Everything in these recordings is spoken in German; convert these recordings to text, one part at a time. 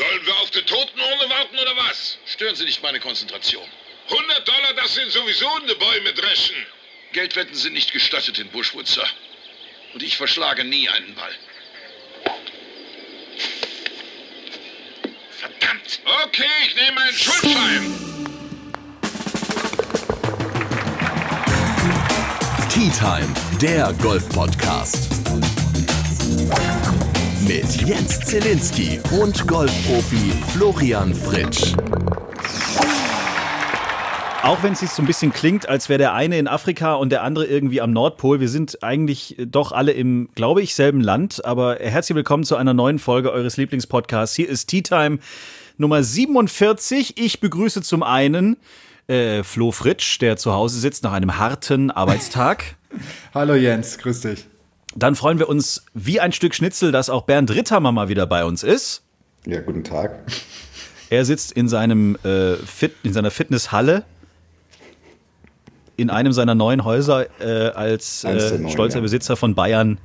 Sollen wir auf die Totenurne warten oder was? Stören Sie nicht meine Konzentration. 100 Dollar, das sind sowieso in die Bäume dreschen. Geldwetten sind nicht gestattet in Bushwood, Sir. Und ich verschlage nie einen Ball. Verdammt. Okay, ich nehme einen Schuldschein. Tea Time, der Golf-Podcast. Mit Jens Zielinski und Golfprofi Florian Fritsch. Auch wenn es sich so ein bisschen klingt, als wäre der eine in Afrika und der andere irgendwie am Nordpol. Wir sind eigentlich doch alle im, glaube ich, selben Land. Aber herzlich willkommen zu einer neuen Folge eures Lieblingspodcasts. Hier ist Tea Time Nummer 47. Ich begrüße zum einen äh, Flo Fritsch, der zu Hause sitzt nach einem harten Arbeitstag. Hallo Jens, grüß dich. Dann freuen wir uns wie ein Stück Schnitzel, dass auch Bernd Ritthammer mal wieder bei uns ist. Ja, guten Tag. Er sitzt in, seinem, äh, Fit, in seiner Fitnesshalle in einem seiner neuen Häuser äh, als äh, neuen, stolzer ja. Besitzer von Bayern.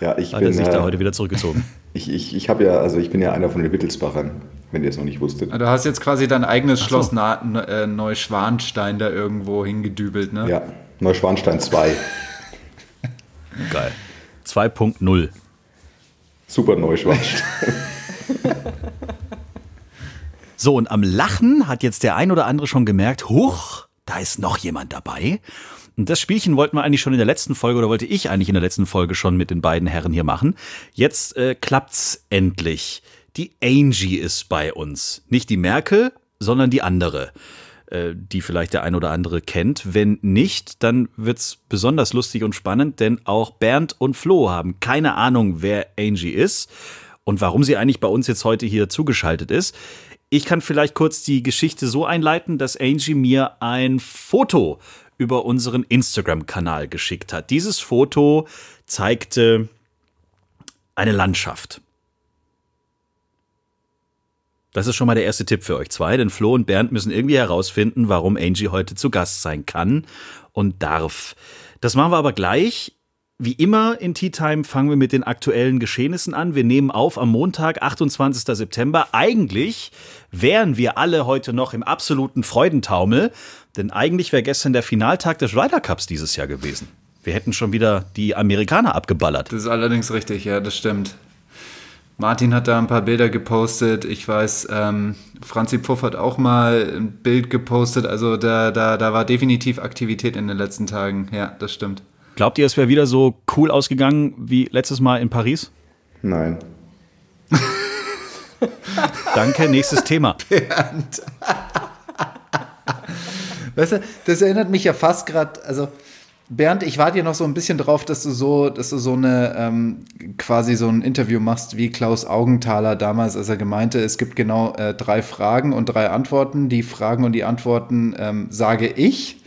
Ja, ich hat bin, er sich da heute wieder zurückgezogen. Ich, ich, ich habe ja, also ich bin ja einer von den Wittelsbachern, wenn ihr es noch nicht wusstet. Du hast jetzt quasi dein eigenes so. Schloss Na, äh, Neuschwanstein da irgendwo hingedübelt, ne? Ja, Neuschwanstein 2. Geil. 2.0. Super Neuschwanstein. so, und am Lachen hat jetzt der ein oder andere schon gemerkt, huch, da ist noch jemand dabei. Und das Spielchen wollten wir eigentlich schon in der letzten Folge oder wollte ich eigentlich in der letzten Folge schon mit den beiden Herren hier machen. Jetzt äh, klappt's endlich. Die Angie ist bei uns. Nicht die Merkel, sondern die andere, äh, die vielleicht der ein oder andere kennt. Wenn nicht, dann wird's besonders lustig und spannend, denn auch Bernd und Flo haben keine Ahnung, wer Angie ist und warum sie eigentlich bei uns jetzt heute hier zugeschaltet ist. Ich kann vielleicht kurz die Geschichte so einleiten, dass Angie mir ein Foto über unseren Instagram-Kanal geschickt hat. Dieses Foto zeigte eine Landschaft. Das ist schon mal der erste Tipp für euch zwei, denn Flo und Bernd müssen irgendwie herausfinden, warum Angie heute zu Gast sein kann und darf. Das machen wir aber gleich. Wie immer in Tea Time fangen wir mit den aktuellen Geschehnissen an. Wir nehmen auf am Montag, 28. September. Eigentlich wären wir alle heute noch im absoluten Freudentaumel, denn eigentlich wäre gestern der Finaltag des Ryder Cups dieses Jahr gewesen. Wir hätten schon wieder die Amerikaner abgeballert. Das ist allerdings richtig, ja, das stimmt. Martin hat da ein paar Bilder gepostet. Ich weiß, ähm, Franzi Pfuff hat auch mal ein Bild gepostet. Also da, da, da war definitiv Aktivität in den letzten Tagen. Ja, das stimmt. Glaubt ihr, es wäre wieder so cool ausgegangen wie letztes Mal in Paris? Nein. Danke, nächstes Thema. Bernd. weißt du, das erinnert mich ja fast gerade, also Bernd, ich warte dir noch so ein bisschen drauf, dass du so, dass du so eine ähm, quasi so ein Interview machst wie Klaus Augenthaler damals, als er gemeinte, es gibt genau äh, drei Fragen und drei Antworten. Die Fragen und die Antworten ähm, sage ich.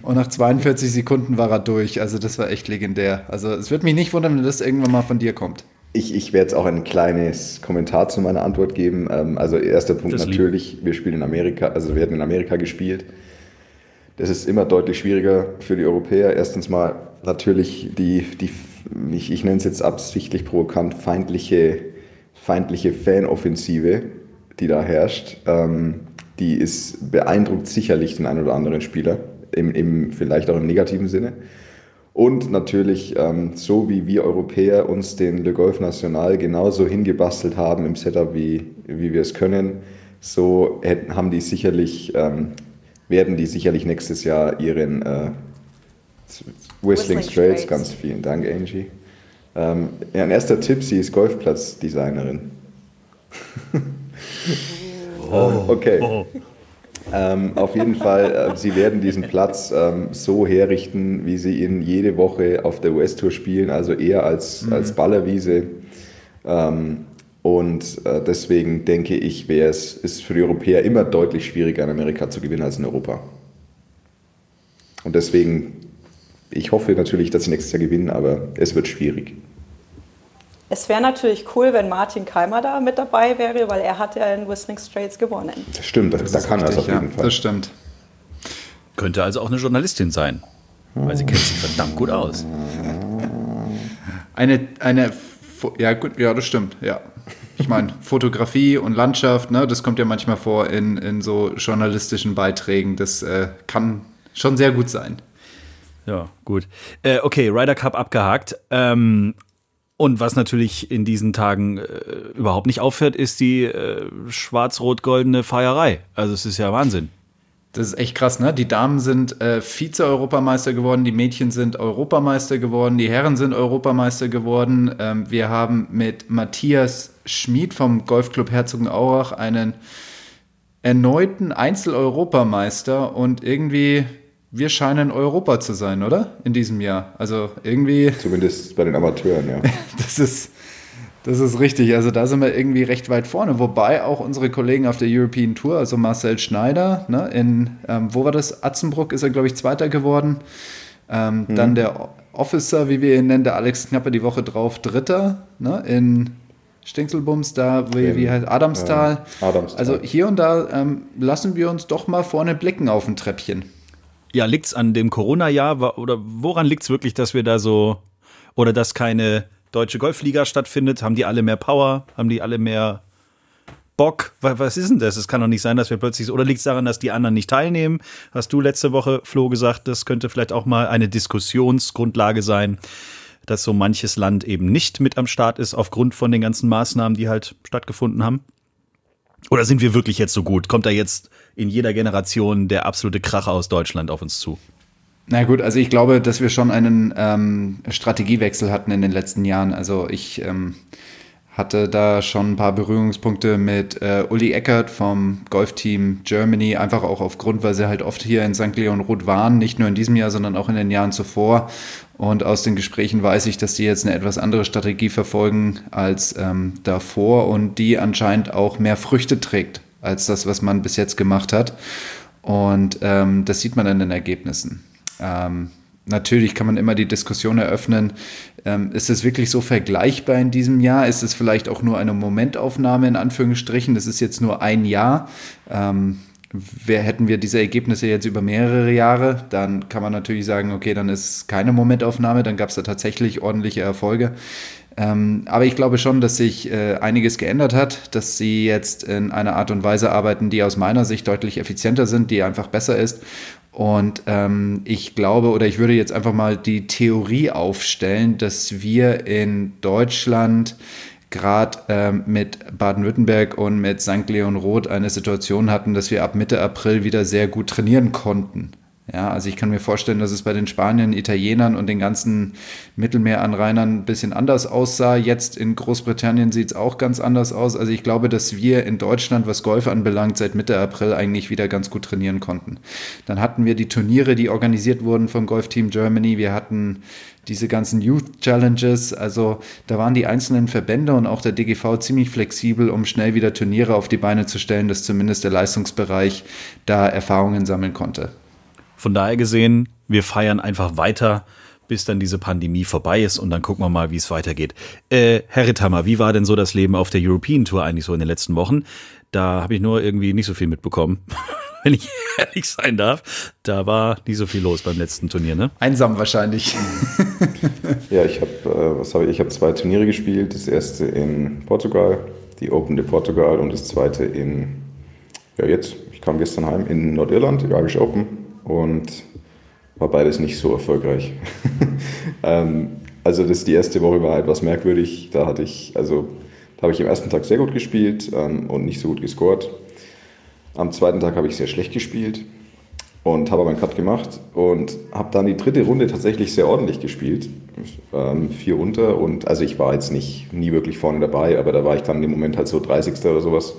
Und nach 42 Sekunden war er durch. Also das war echt legendär. Also es wird mich nicht wundern, wenn das irgendwann mal von dir kommt. Ich, ich werde jetzt auch ein kleines Kommentar zu meiner Antwort geben. Ähm, also erster Punkt das natürlich, lieb. wir spielen in Amerika, also wir hatten in Amerika gespielt. Das ist immer deutlich schwieriger für die Europäer. Erstens mal natürlich die, die ich, ich nenne es jetzt absichtlich provokant, feindliche, feindliche Fanoffensive, die da herrscht. Ähm, die ist beeindruckt sicherlich den einen oder anderen Spieler, im, im, vielleicht auch im negativen Sinne. Und natürlich, ähm, so wie wir Europäer uns den Le Golf National genauso hingebastelt haben im Setup, wie, wie wir es können, so hätten, haben die sicherlich ähm, werden die sicherlich nächstes Jahr ihren äh, Whistling, Straits, Straits, ganz vielen Dank, Angie. Ähm, ja, ein erster Tipp, sie ist Golfplatzdesignerin. oh. okay. Oh. Ähm, auf jeden Fall, äh, sie werden diesen Platz ähm, so herrichten, wie sie ihn jede Woche auf der US-Tour spielen, also eher als, mhm. als Ballerwiese. Ähm, und äh, deswegen denke ich, wäre es ist für die Europäer immer deutlich schwieriger, in Amerika zu gewinnen als in Europa. Und deswegen, ich hoffe natürlich, dass sie nächstes Jahr gewinnen, aber es wird schwierig. Es wäre natürlich cool, wenn Martin Keimer da mit dabei wäre, weil er hat ja in Whistling Straits gewonnen. Das stimmt, das, da kann er es auf jeden ja, Fall. Das stimmt. Könnte also auch eine Journalistin sein, weil sie kennt sich verdammt gut aus. Eine, eine, ja gut, ja, das stimmt, ja. Ich meine, Fotografie und Landschaft, ne, das kommt ja manchmal vor in, in so journalistischen Beiträgen. Das äh, kann schon sehr gut sein. Ja, gut. Äh, okay, Ryder Cup abgehakt. Ähm, und was natürlich in diesen Tagen äh, überhaupt nicht auffällt, ist die äh, schwarz-rot-goldene Feierei. Also es ist ja Wahnsinn. Das ist echt krass, ne? Die Damen sind äh, Vize-Europameister geworden, die Mädchen sind Europameister geworden, die Herren sind Europameister geworden. Ähm, wir haben mit Matthias Schmid vom Golfclub Herzogenaurach einen erneuten Einzel-Europameister und irgendwie wir scheinen Europa zu sein, oder? In diesem Jahr. Also irgendwie. Zumindest bei den Amateuren, ja. das ist. Das ist richtig. Also da sind wir irgendwie recht weit vorne. Wobei auch unsere Kollegen auf der European Tour, also Marcel Schneider, ne, in, ähm, wo war das? Atzenbruck ist er, glaube ich, Zweiter geworden. Ähm, mhm. Dann der Officer, wie wir ihn nennen, der Alex Knapper die Woche drauf, Dritter, ne, in Stinkelbums, da, wie, wie heißt Adamstal. Äh, Adamstal. Also hier und da ähm, lassen wir uns doch mal vorne blicken auf ein Treppchen. Ja, liegt es an dem Corona-Jahr oder woran liegt es wirklich, dass wir da so oder dass keine deutsche Golfliga stattfindet? Haben die alle mehr Power? Haben die alle mehr Bock? Was ist denn das? Es kann doch nicht sein, dass wir plötzlich oder liegt es daran, dass die anderen nicht teilnehmen? Hast du letzte Woche, Flo, gesagt, das könnte vielleicht auch mal eine Diskussionsgrundlage sein, dass so manches Land eben nicht mit am Start ist aufgrund von den ganzen Maßnahmen, die halt stattgefunden haben? Oder sind wir wirklich jetzt so gut? Kommt da jetzt in jeder Generation der absolute Kracher aus Deutschland auf uns zu? Na gut, also ich glaube, dass wir schon einen ähm, Strategiewechsel hatten in den letzten Jahren. Also ich ähm, hatte da schon ein paar Berührungspunkte mit äh, Uli Eckert vom Golfteam Germany, einfach auch aufgrund, weil sie halt oft hier in St. Leon Roth waren, nicht nur in diesem Jahr, sondern auch in den Jahren zuvor. Und aus den Gesprächen weiß ich, dass die jetzt eine etwas andere Strategie verfolgen als ähm, davor und die anscheinend auch mehr Früchte trägt als das, was man bis jetzt gemacht hat. Und ähm, das sieht man in den Ergebnissen. Ähm, natürlich kann man immer die Diskussion eröffnen, ähm, ist es wirklich so vergleichbar in diesem Jahr? Ist es vielleicht auch nur eine Momentaufnahme in Anführungsstrichen? Das ist jetzt nur ein Jahr. Ähm, wer, hätten wir diese Ergebnisse jetzt über mehrere Jahre, dann kann man natürlich sagen, okay, dann ist es keine Momentaufnahme, dann gab es da tatsächlich ordentliche Erfolge. Ähm, aber ich glaube schon, dass sich äh, einiges geändert hat, dass sie jetzt in einer Art und Weise arbeiten, die aus meiner Sicht deutlich effizienter sind, die einfach besser ist. Und ähm, ich glaube, oder ich würde jetzt einfach mal die Theorie aufstellen, dass wir in Deutschland gerade ähm, mit Baden-Württemberg und mit St. Leon Roth eine Situation hatten, dass wir ab Mitte April wieder sehr gut trainieren konnten. Ja, also ich kann mir vorstellen, dass es bei den Spaniern, Italienern und den ganzen Mittelmeeranrainern ein bisschen anders aussah. Jetzt in Großbritannien sieht es auch ganz anders aus. Also ich glaube, dass wir in Deutschland, was Golf anbelangt, seit Mitte April eigentlich wieder ganz gut trainieren konnten. Dann hatten wir die Turniere, die organisiert wurden vom Golf Team Germany. Wir hatten diese ganzen Youth Challenges. Also da waren die einzelnen Verbände und auch der DGV ziemlich flexibel, um schnell wieder Turniere auf die Beine zu stellen, dass zumindest der Leistungsbereich da Erfahrungen sammeln konnte. Von daher gesehen, wir feiern einfach weiter, bis dann diese Pandemie vorbei ist und dann gucken wir mal, wie es weitergeht. Äh, Herr Ritthammer, wie war denn so das Leben auf der European Tour eigentlich so in den letzten Wochen? Da habe ich nur irgendwie nicht so viel mitbekommen. Wenn ich ehrlich sein darf, da war nicht so viel los beim letzten Turnier, ne? Einsam wahrscheinlich. ja, ich habe äh, was habe ich? Ich habe zwei Turniere gespielt. Das erste in Portugal, die Open de Portugal, und das zweite in ja jetzt. Ich kam gestern heim in Nordirland, die Irish Open und war beides nicht so erfolgreich. ähm, also das die erste Woche war etwas merkwürdig. Da hatte ich, also da habe ich am ersten Tag sehr gut gespielt ähm, und nicht so gut gescored. Am zweiten Tag habe ich sehr schlecht gespielt und habe aber einen Cut gemacht und habe dann die dritte Runde tatsächlich sehr ordentlich gespielt. Ähm, vier unter und also ich war jetzt nicht nie wirklich vorne dabei, aber da war ich dann im Moment halt so 30. oder sowas.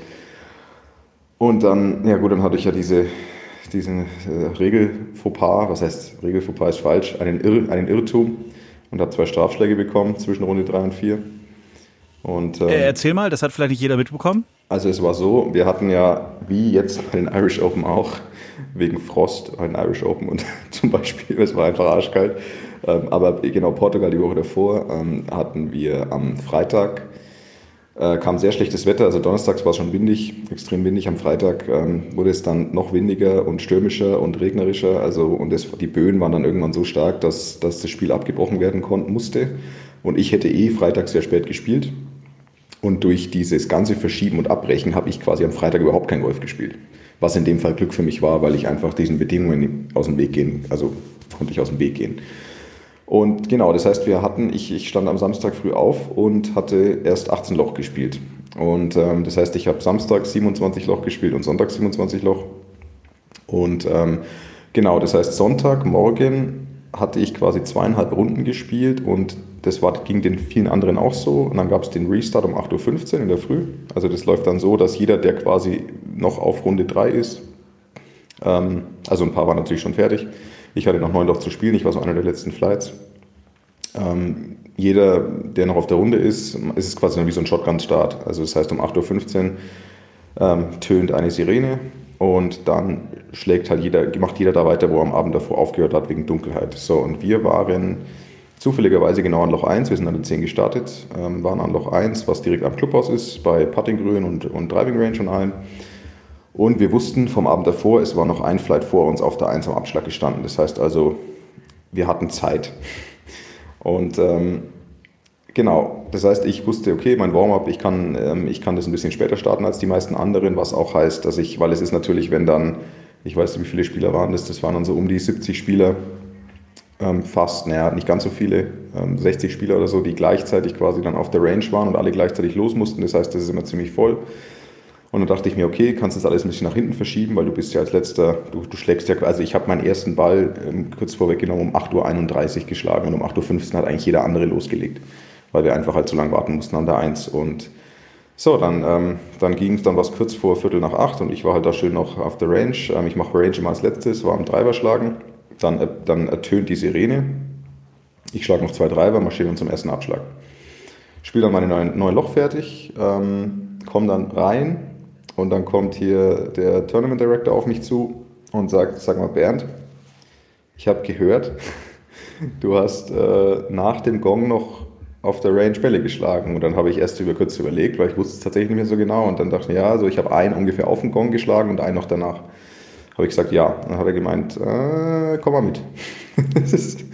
Und dann, ja gut, dann hatte ich ja diese diesen äh, Regelfauxpas, was heißt Regelfauxpas ist falsch, einen, Irr, einen Irrtum und habe zwei Strafschläge bekommen zwischen Runde 3 und 4. Und, ähm, äh, Erzähl mal, das hat vielleicht nicht jeder mitbekommen. Also es war so, wir hatten ja, wie jetzt bei den Irish Open auch, wegen Frost ein Irish Open und zum Beispiel, es war einfach arschkalt. Ähm, aber genau, Portugal die Woche davor ähm, hatten wir am Freitag äh, kam sehr schlechtes Wetter, also donnerstags war es schon windig, extrem windig. Am Freitag ähm, wurde es dann noch windiger und stürmischer und regnerischer. Also, und das, die Böen waren dann irgendwann so stark, dass, dass das Spiel abgebrochen werden konnte, musste. Und ich hätte eh Freitag sehr spät gespielt. Und durch dieses ganze Verschieben und Abbrechen habe ich quasi am Freitag überhaupt kein Golf gespielt. Was in dem Fall Glück für mich war, weil ich einfach diesen Bedingungen aus dem Weg gehen, also konnte ich aus dem Weg gehen. Und genau, das heißt, wir hatten, ich, ich stand am Samstag früh auf und hatte erst 18 Loch gespielt. Und ähm, das heißt, ich habe Samstag 27 Loch gespielt und Sonntag 27 Loch. Und ähm, genau, das heißt, Sonntagmorgen hatte ich quasi zweieinhalb Runden gespielt und das war, ging den vielen anderen auch so. Und dann gab es den Restart um 8.15 Uhr in der Früh. Also das läuft dann so, dass jeder, der quasi noch auf Runde 3 ist, ähm, also ein paar waren natürlich schon fertig, ich hatte noch neun Loch zu spielen, ich war so einer der letzten Flights. Ähm, jeder, der noch auf der Runde ist, ist es quasi wie so ein Shotgun-Start. Also das heißt, um 8.15 Uhr ähm, tönt eine Sirene und dann schlägt halt jeder, macht jeder da weiter, wo er am Abend davor aufgehört hat, wegen Dunkelheit. So, und wir waren zufälligerweise genau an Loch 1, wir sind an der 10 gestartet, ähm, waren an Loch 1, was direkt am Clubhaus ist, bei Puttinggrün und, und Driving Range und allem. Und wir wussten vom Abend davor, es war noch ein Flight vor uns auf der 1 am Abschlag gestanden. Das heißt also, wir hatten Zeit. Und ähm, genau, das heißt, ich wusste, okay, mein Warm-up, ich, kann, ähm, ich kann das ein bisschen später starten als die meisten anderen, was auch heißt, dass ich, weil es ist natürlich, wenn dann, ich weiß nicht, wie viele Spieler waren das, das waren dann so um die 70 Spieler, ähm, fast, naja, nicht ganz so viele, 60 ähm, Spieler oder so, die gleichzeitig quasi dann auf der Range waren und alle gleichzeitig los mussten. Das heißt, das ist immer ziemlich voll. Und dann dachte ich mir, okay, kannst du das alles ein bisschen nach hinten verschieben, weil du bist ja als letzter, du, du schlägst ja, also ich habe meinen ersten Ball ähm, kurz vorweggenommen um 8.31 Uhr geschlagen und um 8.15 Uhr hat eigentlich jeder andere losgelegt, weil wir einfach halt zu lange warten mussten an der 1. Und so, dann, ähm, dann ging es dann was kurz vor Viertel nach acht und ich war halt da schön noch auf der Range. Ähm, ich mache Range immer als letztes, war am Driver schlagen, dann, äh, dann ertönt die Sirene. Ich schlage noch zwei Driver, marschiere dann zum ersten Abschlag. Spiele dann meine neuen, neuen Loch fertig, ähm, komme dann rein, und dann kommt hier der Tournament Director auf mich zu und sagt, sag mal Bernd, ich habe gehört, du hast äh, nach dem Gong noch auf der Range Bälle geschlagen. Und dann habe ich erst über kurz überlegt, weil ich wusste es tatsächlich nicht mehr so genau. Und dann dachte ich, ja, also ich habe einen ungefähr auf den Gong geschlagen und einen noch danach. Habe ich gesagt, ja. Dann hat er gemeint, äh, komm mal mit. das ist,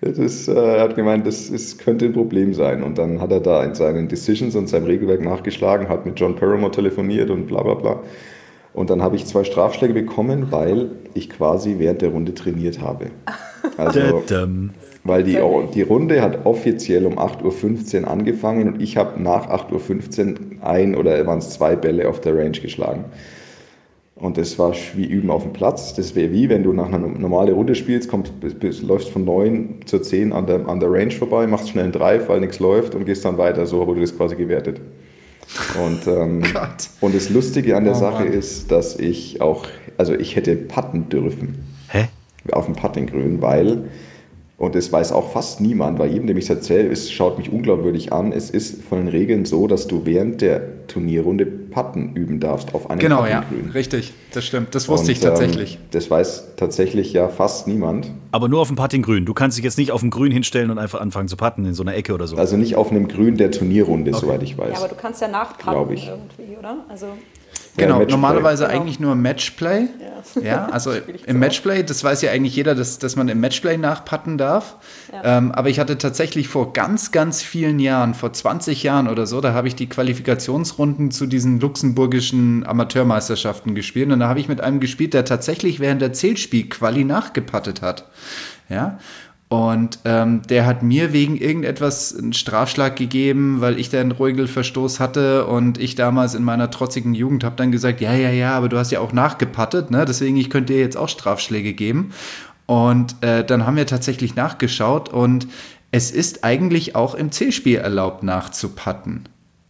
das, äh, er hat gemeint, das ist, könnte ein Problem sein. Und dann hat er da in seinen Decisions und seinem Regelwerk nachgeschlagen, hat mit John Paramore telefoniert und bla bla bla. Und dann habe ich zwei Strafschläge bekommen, weil ich quasi während der Runde trainiert habe. Also, weil die, die Runde hat offiziell um 8.15 Uhr angefangen und ich habe nach 8.15 Uhr ein oder waren es zwei Bälle auf der Range geschlagen. Und das war wie Üben auf dem Platz. Das wäre wie, wenn du nach einer normalen Runde spielst, kommst, läufst von 9 zur 10 an der, an der Range vorbei, machst schnell einen Drive, weil nichts läuft und gehst dann weiter. So wurde das quasi gewertet. Und, ähm, und das Lustige an der oh, Sache Mann. ist, dass ich auch, also ich hätte putten dürfen. Hä? Auf dem Puttinggrün, weil und das weiß auch fast niemand, weil jedem, dem ich es erzähle, es schaut mich unglaubwürdig an. Es ist von den Regeln so, dass du während der Turnierrunde Patten üben darfst auf einem Genau, ja, richtig, das stimmt. Das wusste Und, ich tatsächlich. Ähm, das weiß tatsächlich ja fast niemand. Aber nur auf dem Puttinggrün. Du kannst dich jetzt nicht auf dem Grün hinstellen und einfach anfangen zu patten in so einer Ecke oder so. Also nicht auf einem Grün der Turnierrunde, okay. soweit ich weiß. Ja, aber du kannst ja nachpatten irgendwie, oder? Also Genau, ja, normalerweise genau. eigentlich nur Matchplay. Ja, ja also im Matchplay, das weiß ja eigentlich jeder, dass, dass man im Matchplay nachpatten darf. Ja. Ähm, aber ich hatte tatsächlich vor ganz, ganz vielen Jahren, vor 20 Jahren oder so, da habe ich die Qualifikationsrunden zu diesen luxemburgischen Amateurmeisterschaften gespielt. Und da habe ich mit einem gespielt, der tatsächlich während der Zählspiel-Quali nachgepattet hat. Ja, und ähm, der hat mir wegen irgendetwas einen Strafschlag gegeben, weil ich da einen Regelverstoß hatte und ich damals in meiner trotzigen Jugend habe dann gesagt, ja, ja, ja, aber du hast ja auch nachgepattet, ne? deswegen ich könnte dir jetzt auch Strafschläge geben. Und äh, dann haben wir tatsächlich nachgeschaut und es ist eigentlich auch im C-Spiel erlaubt nachzupatten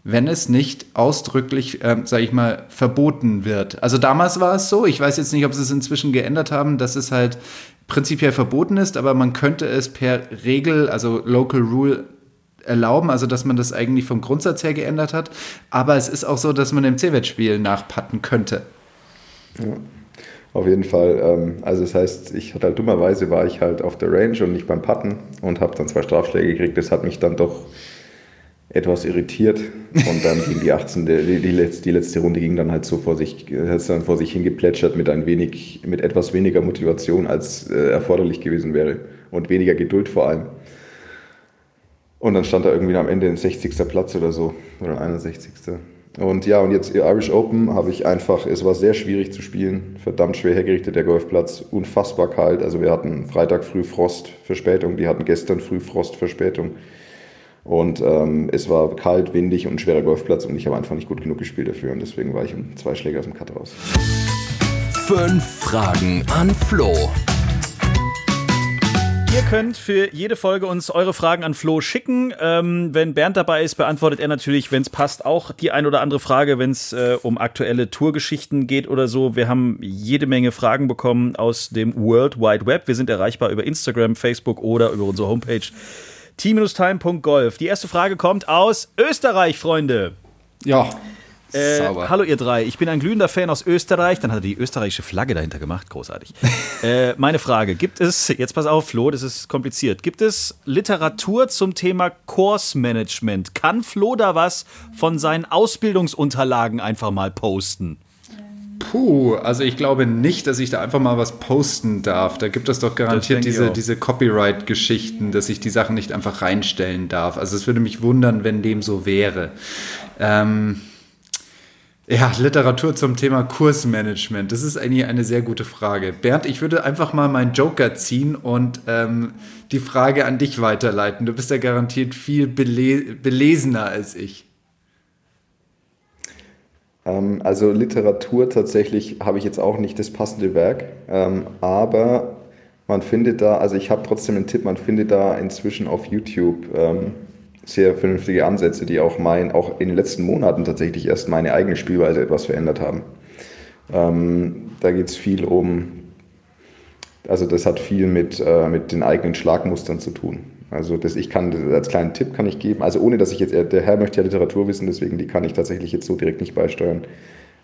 wenn es nicht ausdrücklich, äh, sage ich mal, verboten wird. Also damals war es so, ich weiß jetzt nicht, ob sie es inzwischen geändert haben, dass es halt prinzipiell verboten ist, aber man könnte es per Regel, also Local Rule, erlauben, also dass man das eigentlich vom Grundsatz her geändert hat. Aber es ist auch so, dass man im C-Wettspiel nachpatten könnte. Ja, auf jeden Fall. Ähm, also das heißt, ich hatte halt dummerweise war ich halt auf der Range und nicht beim Patten und habe dann zwei Strafschläge gekriegt. Das hat mich dann doch etwas irritiert und dann ging die 18. Die, die, letzte, die letzte Runde ging dann halt so vor sich, hat dann vor sich hingeplätschert mit ein wenig, mit etwas weniger Motivation als äh, erforderlich gewesen wäre und weniger Geduld vor allem. Und dann stand er irgendwie am Ende ein 60. Platz oder so, oder ein 61. Und ja, und jetzt Irish Open habe ich einfach, es war sehr schwierig zu spielen, verdammt schwer hergerichtet der Golfplatz, unfassbar kalt. Also wir hatten Freitag früh Frostverspätung, die hatten gestern früh Frostverspätung. Und ähm, es war kalt, windig und ein schwerer Golfplatz und ich habe einfach nicht gut genug gespielt dafür und deswegen war ich um zwei Schläge aus dem Cut raus. Fünf Fragen an Flo. Ihr könnt für jede Folge uns eure Fragen an Flo schicken. Ähm, wenn Bernd dabei ist, beantwortet er natürlich, wenn es passt, auch die ein oder andere Frage, wenn es äh, um aktuelle Tourgeschichten geht oder so. Wir haben jede Menge Fragen bekommen aus dem World Wide Web. Wir sind erreichbar über Instagram, Facebook oder über unsere Homepage t-time.golf. Die erste Frage kommt aus Österreich, Freunde. Ja. Äh, hallo ihr drei, ich bin ein glühender Fan aus Österreich. Dann hat er die österreichische Flagge dahinter gemacht, großartig. äh, meine Frage, gibt es, jetzt pass auf Flo, das ist kompliziert, gibt es Literatur zum Thema Kursmanagement? Kann Flo da was von seinen Ausbildungsunterlagen einfach mal posten? Puh, also ich glaube nicht, dass ich da einfach mal was posten darf. Da gibt es doch garantiert diese, diese Copyright-Geschichten, dass ich die Sachen nicht einfach reinstellen darf. Also es würde mich wundern, wenn dem so wäre. Ähm, ja, Literatur zum Thema Kursmanagement. Das ist eigentlich eine sehr gute Frage. Bernd, ich würde einfach mal meinen Joker ziehen und ähm, die Frage an dich weiterleiten. Du bist ja garantiert viel bele belesener als ich. Ähm, also Literatur tatsächlich habe ich jetzt auch nicht das passende Werk, ähm, aber man findet da, also ich habe trotzdem einen Tipp, man findet da inzwischen auf YouTube ähm, sehr vernünftige Ansätze, die auch mein, auch in den letzten Monaten tatsächlich erst meine eigene Spielweise etwas verändert haben. da geht es viel um, also das hat viel mit, äh, mit den eigenen Schlagmustern zu tun. Also das, ich kann als kleinen Tipp kann ich geben, also ohne dass ich jetzt, der Herr möchte ja Literatur wissen, deswegen die kann ich tatsächlich jetzt so direkt nicht beisteuern.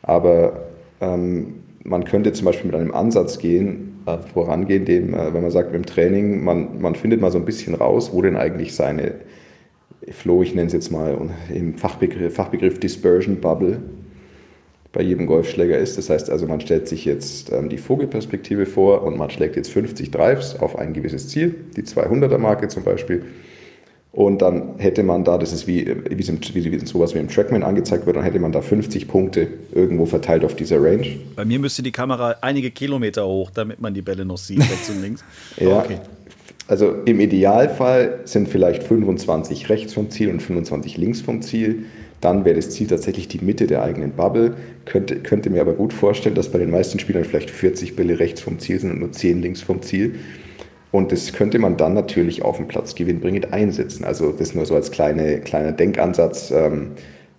Aber ähm, man könnte zum Beispiel mit einem Ansatz gehen, äh, vorangehen, dem, äh, wenn man sagt, im Training, man, man findet mal so ein bisschen raus, wo denn eigentlich seine Flow, ich nenne es jetzt mal im Fachbegriff, Fachbegriff Dispersion Bubble, bei jedem Golfschläger ist. Das heißt also, man stellt sich jetzt ähm, die Vogelperspektive vor und man schlägt jetzt 50 Drives auf ein gewisses Ziel, die 200er Marke zum Beispiel. Und dann hätte man da, das ist wie, wie, wie, wie sowas wie im Trackman angezeigt wird, dann hätte man da 50 Punkte irgendwo verteilt auf dieser Range. Bei mir müsste die Kamera einige Kilometer hoch, damit man die Bälle noch sieht, rechts und links. ja. Okay. Also im Idealfall sind vielleicht 25 rechts vom Ziel und 25 links vom Ziel dann wäre das Ziel tatsächlich die Mitte der eigenen Bubble. Könnte, könnte mir aber gut vorstellen, dass bei den meisten Spielern vielleicht 40 Bälle rechts vom Ziel sind und nur 10 links vom Ziel. Und das könnte man dann natürlich auf dem Platz gewinnbringend einsetzen. Also das nur so als kleine, kleiner Denkansatz, ähm,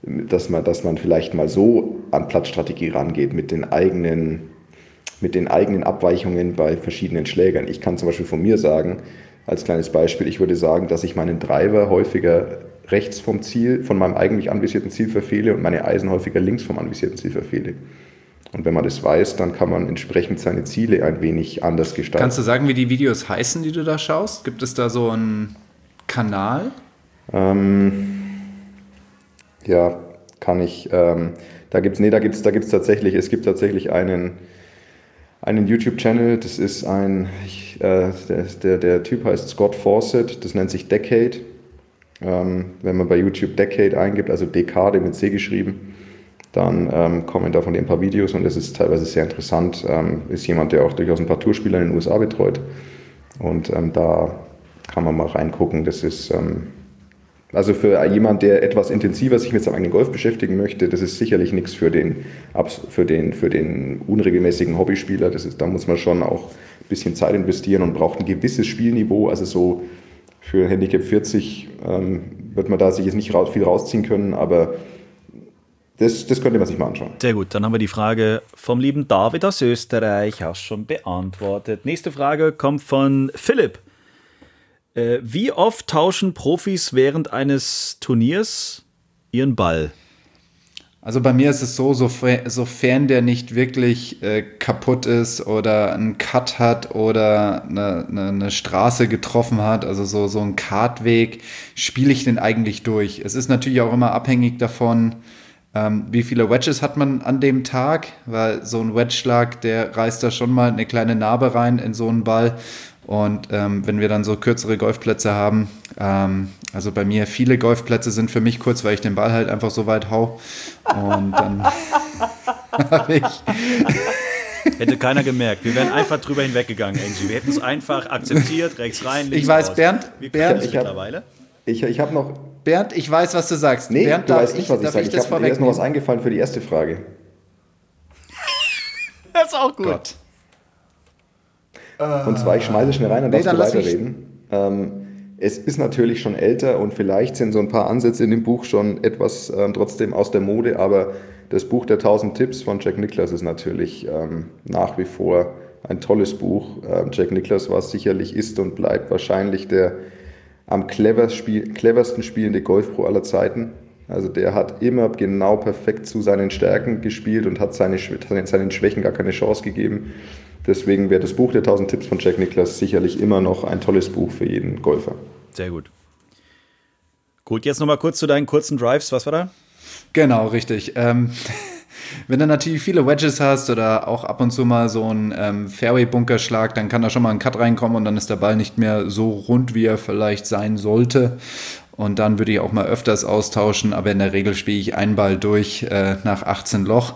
dass, man, dass man vielleicht mal so an Platzstrategie rangeht mit den eigenen, mit den eigenen Abweichungen bei verschiedenen Schlägern. Ich kann zum Beispiel von mir sagen, als kleines Beispiel, ich würde sagen, dass ich meinen Driver häufiger rechts vom Ziel, von meinem eigentlich anvisierten Ziel verfehle und meine Eisen häufiger links vom anvisierten Ziel verfehle. Und wenn man das weiß, dann kann man entsprechend seine Ziele ein wenig anders gestalten. Kannst du sagen, wie die Videos heißen, die du da schaust? Gibt es da so einen Kanal? Ähm, ja, kann ich. Ähm, da gibt es, nee, da gibt es da gibt's tatsächlich, es gibt tatsächlich einen, einen YouTube-Channel, das ist ein, ich, äh, der, der, der Typ heißt Scott Fawcett, das nennt sich Decade. Ähm, wenn man bei YouTube Decade eingibt, also Dekade mit C geschrieben, dann ähm, kommen da von dem ein paar Videos und das ist teilweise sehr interessant. Ähm, ist jemand, der auch durchaus ein paar Tourspieler in den USA betreut. Und ähm, da kann man mal reingucken. Das ist ähm, also für jemand, der etwas intensiver sich mit seinem eigenen Golf beschäftigen möchte, das ist sicherlich nichts für den, für den, für den unregelmäßigen Hobbyspieler. Das ist, da muss man schon auch ein bisschen Zeit investieren und braucht ein gewisses Spielniveau. Also so für Handicap 40 ähm, wird man da sich jetzt nicht raus, viel rausziehen können, aber das, das könnte man sich mal anschauen. Sehr gut, dann haben wir die Frage vom lieben David aus Österreich auch schon beantwortet. Nächste Frage kommt von Philipp. Äh, wie oft tauschen Profis während eines Turniers ihren Ball? Also bei mir ist es so, sofern der nicht wirklich äh, kaputt ist oder einen Cut hat oder eine, eine, eine, Straße getroffen hat, also so, so ein Kartweg, spiele ich den eigentlich durch. Es ist natürlich auch immer abhängig davon, ähm, wie viele Wedges hat man an dem Tag, weil so ein Wedge-Schlag, der reißt da schon mal eine kleine Narbe rein in so einen Ball. Und ähm, wenn wir dann so kürzere Golfplätze haben, ähm, Also bei mir viele Golfplätze sind für mich kurz, weil ich den Ball halt einfach so weit hau. Und dann habe ich. Hätte keiner gemerkt. Wir wären einfach drüber hinweggegangen, Angie. Wir hätten es einfach akzeptiert, rechts rein, links Ich weiß, raus. Bernd, Wie Bernd, ich mittlerweile? Ich, ich habe noch. Bernd, ich weiß, was du sagst. Nee, Bernd, du darf weißt nicht, was ich darf sage. Ich, das habe mir erst noch was eingefallen für die erste Frage. Das ist auch gut. Gott. Und zwar, ich schmeiße schnell rein, dann Nee, darfst dann du weiterreden. Ähm, es ist natürlich schon älter und vielleicht sind so ein paar Ansätze in dem Buch schon etwas ähm, trotzdem aus der Mode, aber das Buch der 1000 Tipps von Jack Nicklaus ist natürlich ähm, nach wie vor ein tolles Buch. Ähm, Jack Nicklaus war sicherlich, ist und bleibt wahrscheinlich der am cleverst spiel, cleversten spielende Golfpro aller Zeiten. Also der hat immer genau perfekt zu seinen Stärken gespielt und hat seine, seinen Schwächen gar keine Chance gegeben. Deswegen wäre das Buch der 1000 Tipps von Jack Nicklaus sicherlich immer noch ein tolles Buch für jeden Golfer. Sehr gut. Gut, jetzt nochmal kurz zu deinen kurzen Drives. Was war da? Genau, richtig. Ähm, wenn du natürlich viele Wedges hast oder auch ab und zu mal so einen ähm, Fairway-Bunkerschlag, dann kann da schon mal ein Cut reinkommen und dann ist der Ball nicht mehr so rund, wie er vielleicht sein sollte. Und dann würde ich auch mal öfters austauschen, aber in der Regel spiele ich einen Ball durch äh, nach 18 Loch.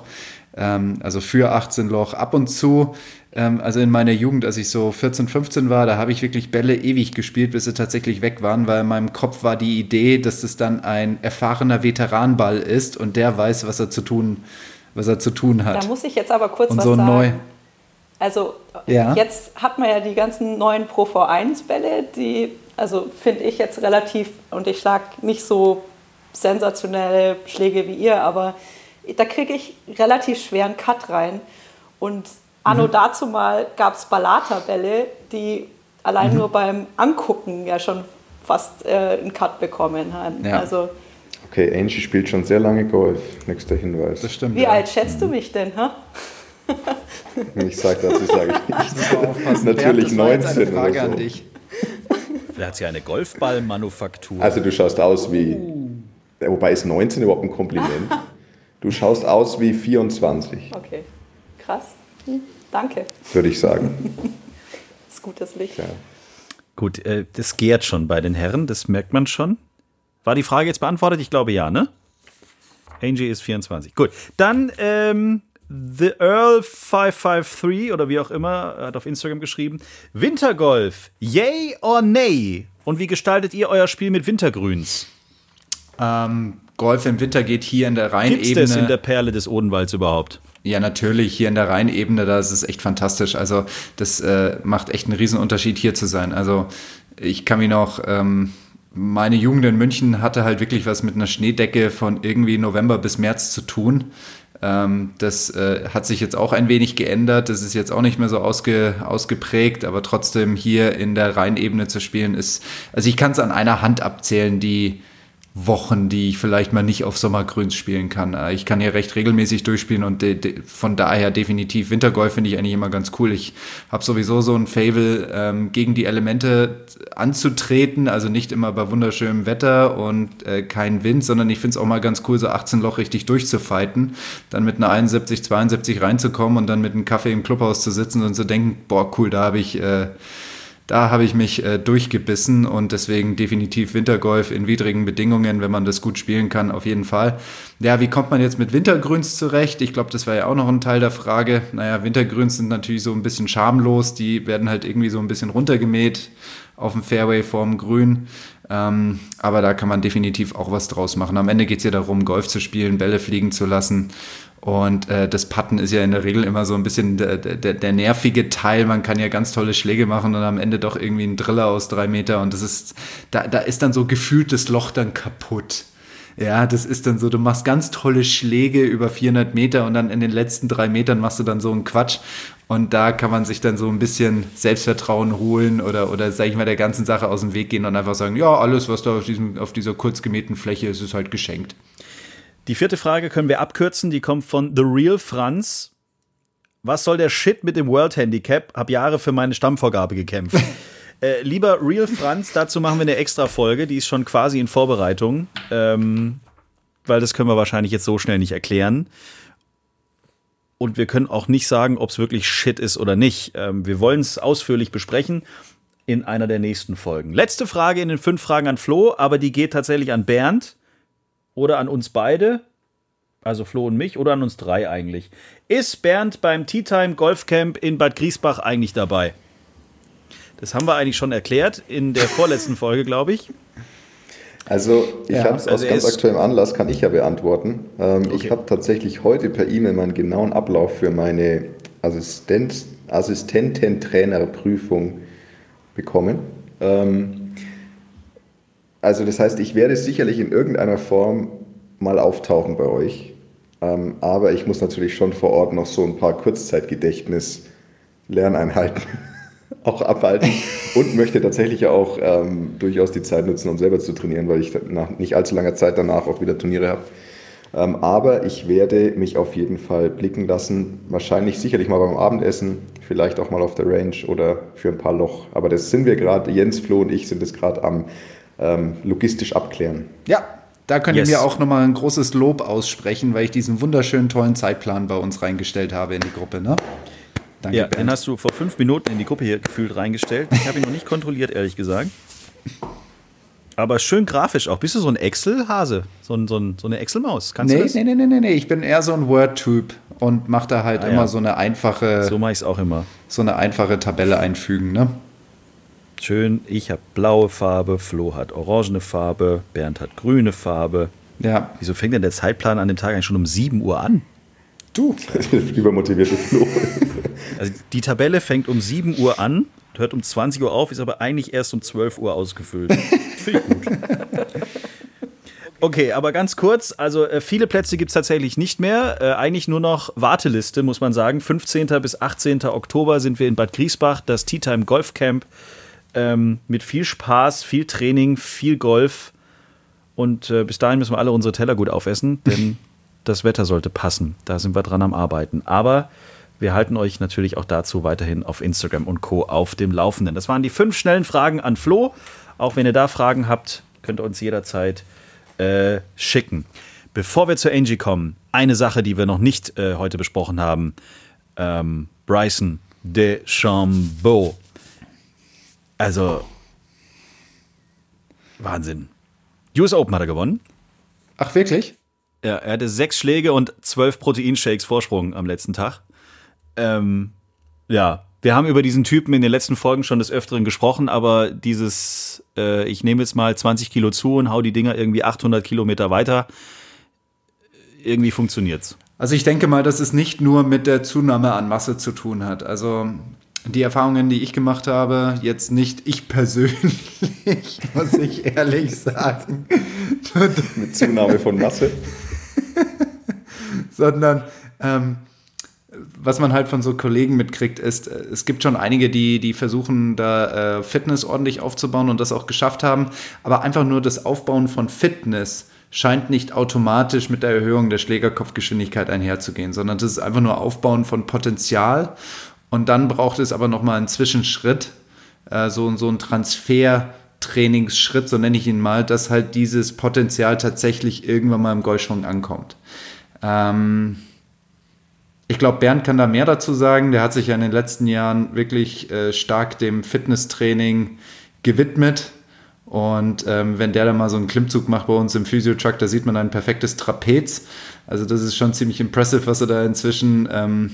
Ähm, also für 18 Loch ab und zu. Ähm, also in meiner Jugend, als ich so 14, 15 war, da habe ich wirklich Bälle ewig gespielt, bis sie tatsächlich weg waren, weil in meinem Kopf war die Idee, dass es dann ein erfahrener Veteranball ist und der weiß, was er zu tun, was er zu tun Da hat. muss ich jetzt aber kurz Und was so sagen. neu. Also Ja. jetzt hat man ja die ganzen neuen Pro V1-Bälle, die, also finde ich jetzt relativ, und ich schlage nicht so sensationelle Schläge wie ihr, aber da kriege ich relativ schweren Cut rein. Und anno Mhm. dazu mal gab es Ballata-Bälle, die allein Mhm. nur beim Angucken ja schon fast äh, einen Cut bekommen haben. Ja. Also Okay, Angie spielt schon sehr lange Golf. Nächster Hinweis. Das stimmt. wie ja. alt schätzt du mich denn? Hä? Ich sage dazu, sage ich nicht. Natürlich Bernd, das war jetzt 19 eine Frage oder so. an dich. Vielleicht hat sie eine Golfballmanufaktur. Also du schaust aus wie, Ja, wobei ist 19 überhaupt ein Kompliment? Du schaust aus wie 24, Okay, krass. Hm, danke. würde ich sagen. Das ist gutes Licht. Ja. Gut, äh, das gärt schon bei den Herren, das merkt man schon. War die Frage jetzt beantwortet? Ich glaube ja, ne? Angie ist 24. Gut, dann ähm, The Earl 553 oder wie auch immer hat auf Instagram geschrieben. Wintergolf, yay or nay? Und wie gestaltet ihr euer Spiel mit Wintergrüns? Ähm, Golf im Winter geht hier in der Gibt es Rheinebene. in der Perle des Odenwalds überhaupt? Ja, natürlich, hier in der Rheinebene, da ist es echt fantastisch. Also das äh, macht echt einen Riesenunterschied, hier zu sein. Also ich kann mich noch, ähm, meine Jugend in München hatte halt wirklich was mit einer Schneedecke von irgendwie November bis März zu tun. Ähm, das äh, hat sich jetzt auch ein wenig geändert. Das ist jetzt auch nicht mehr so ausge, ausgeprägt, aber trotzdem hier in der Rheinebene zu spielen ist, also ich kann es an einer Hand abzählen, die Wochen, die ich vielleicht mal nicht auf Sommergrüns spielen kann. Äh, Ich kann hier recht regelmäßig durchspielen und de, de, von daher definitiv Wintergolf finde ich eigentlich immer ganz cool. Ich habe sowieso so ein Fable, ähm, gegen die Elemente anzutreten, also nicht immer bei wunderschönem Wetter und äh, kein Wind, sondern ich finde es auch mal ganz cool, so 18 Loch richtig durchzufighten, dann mit einer 71, 72 reinzukommen und dann mit einem Kaffee im Clubhaus zu sitzen und zu denken, boah, cool, da habe ich... Äh, da habe ich mich äh, durchgebissen und deswegen definitiv Wintergolf in widrigen Bedingungen, wenn man das gut spielen kann, auf jeden Fall. Ja, wie kommt man jetzt mit Wintergrüns zurecht? Ich glaube, das war ja auch noch ein Teil der Frage. Naja, Wintergrüns sind natürlich so ein bisschen schamlos, die werden halt irgendwie so ein bisschen runtergemäht auf dem Fairway vorm Grün. Ähm, aber da kann man definitiv auch was draus machen. Am Ende geht es ja darum, Golf zu spielen, Bälle fliegen zu lassen. Und äh, das Putten ist ja in der Regel immer so ein bisschen der, der, der nervige Teil. Man kann ja ganz tolle Schläge machen und am Ende doch irgendwie ein Driller aus drei Meter. Und das ist, da, da ist dann so gefühlt das Loch dann kaputt. Ja, das ist dann so, du machst ganz tolle Schläge über 400 Meter und dann in den letzten drei Metern machst du dann so einen Quatsch. Und da kann man sich dann so ein bisschen Selbstvertrauen holen oder, oder sag ich mal, der ganzen Sache aus dem Weg gehen und einfach sagen, ja, alles, was da auf, diesem, auf dieser kurz gemähten Fläche ist, ist halt geschenkt. Die vierte Frage können wir abkürzen, die kommt von The Real Franz. Was soll der Shit mit dem World Handicap? Hab Jahre für meine Stammvorgabe gekämpft. äh, lieber Real Franz, dazu machen wir eine extra Folge, die ist schon quasi in Vorbereitung, ähm, weil das können wir wahrscheinlich jetzt so schnell nicht erklären. Und wir können auch nicht sagen, ob es wirklich Shit ist oder nicht. Ähm, wir wollen es ausführlich besprechen. in einer der nächsten Folgen. Letzte Frage in den fünf Fragen an Flo, aber die geht tatsächlich an Bernd oder an uns beide, also Flo und mich, oder an uns drei eigentlich. Ist Bernd beim Tea Time Golf Camp in Bad Griesbach eigentlich dabei? Das haben wir eigentlich schon erklärt in der vorletzten Folge, glaube ich. Also ich Ja, habe es also aus ganz aktuellem Anlass, kann ich ja beantworten. Ähm, Okay. Ich habe tatsächlich heute per E-Mail meinen genauen Ablauf für meine Assistent, Assistententrainerprüfung bekommen. Ähm, also das heißt, ich werde sicherlich in irgendeiner Form mal auftauchen bei euch. Ähm, aber ich muss natürlich schon vor Ort noch so ein paar Kurzzeitgedächtnis-Lerneinheiten auch abhalten und möchte tatsächlich auch ähm, durchaus die Zeit nutzen, um selber zu trainieren, weil ich nach nicht allzu langer Zeit danach auch wieder Turniere habe. Ähm, aber ich werde mich auf jeden Fall blicken lassen, wahrscheinlich sicherlich mal beim Abendessen, vielleicht auch mal auf der Range oder für ein paar Loch. Aber das sind wir gerade, Jens, Flo und ich sind es gerade am ähm, logistisch abklären. Ja, da könnt Yes. ihr mir auch nochmal ein großes Lob aussprechen, weil ich diesen wunderschönen, tollen Zeitplan bei uns reingestellt habe in die Gruppe. Ne? Danke, Ja, den Bernd. hast du vor fünf Minuten in die Gruppe hier gefühlt reingestellt. Ich habe ihn noch nicht kontrolliert, ehrlich gesagt. Aber schön grafisch auch. Bist du so ein Excel-Hase? So, ein, so, ein, so eine Excel-Maus? Kannst du Nee, das? nee, nee, nee, nee, nee, ich bin eher so ein Word-Typ und mache da halt Ah, immer ja. so eine einfache, So so. mache ich es auch immer. eine einfache Tabelle einfügen. Ne? Schön, ich habe blaue Farbe, Flo hat orangene Farbe, Bernd hat grüne Farbe. Ja, Wieso fängt denn der Zeitplan an dem Tag eigentlich schon um 7 Uhr an? du. Übermotivierte Flo. Also die Tabelle fängt um 7 Uhr an, hört um 20 Uhr auf, ist aber eigentlich erst um 12 Uhr ausgefüllt. Finde ich gut. Okay, aber ganz kurz, also äh, viele Plätze gibt es tatsächlich nicht mehr. Äh, eigentlich nur noch Warteliste, muss man sagen. 15. bis 18. Oktober sind wir in Bad Griesbach, das Tea Time Golf Camp. Ähm, mit viel Spaß, viel Training, viel Golf. Und äh, bis dahin müssen wir alle unsere Teller gut aufessen, denn das Wetter sollte passen. Da sind wir dran am Arbeiten. Aber wir halten euch natürlich auch dazu weiterhin auf Instagram und Co. auf dem Laufenden. Das waren die fünf schnellen Fragen an Flo. Auch wenn ihr da Fragen habt, könnt ihr uns jederzeit äh, schicken. Bevor wir zu Angie kommen, eine Sache, die wir noch nicht äh, heute besprochen haben. Ähm, Bryson DeChambeau. Also, Wahnsinn. US Open hat er gewonnen. Ach, wirklich? Ja, er hatte sechs Schläge und zwölf Proteinshakes Vorsprung am letzten Tag. Ähm, ja, wir haben über diesen Typen in den letzten Folgen schon des Öfteren gesprochen, aber dieses, äh, ich nehme jetzt mal 20 Kilo zu und hau die Dinger irgendwie 800 Kilometer weiter, irgendwie funktioniert's. Also ich denke mal, dass es nicht nur mit der Zunahme an Masse zu tun hat. Also die Erfahrungen, die ich gemacht habe, jetzt nicht ich persönlich, muss ich ehrlich sagen, Mit Zunahme von Masse. sondern ähm, was man halt von so Kollegen mitkriegt, ist, äh, es gibt schon einige, die, die versuchen, da äh, Fitness ordentlich aufzubauen und das auch geschafft haben, aber einfach nur das Aufbauen von Fitness scheint nicht automatisch mit der Erhöhung der Schlägerkopfgeschwindigkeit einherzugehen, sondern das ist einfach nur Aufbauen von Potenzial und dann braucht es aber nochmal einen Zwischenschritt, äh, so, so ein Transfer-Trainingsschritt, so nenne ich ihn mal, dass halt dieses Potenzial tatsächlich irgendwann mal im Golfschwung ankommt. Ähm, ich glaube, Bernd kann da mehr dazu sagen. Der hat sich ja in den letzten Jahren wirklich äh, stark dem Fitnesstraining gewidmet. Und ähm, wenn der da mal so einen Klimmzug macht bei uns im Physiotruck, da sieht man ein perfektes Trapez. Also das ist schon ziemlich impressive, was er da inzwischen ähm,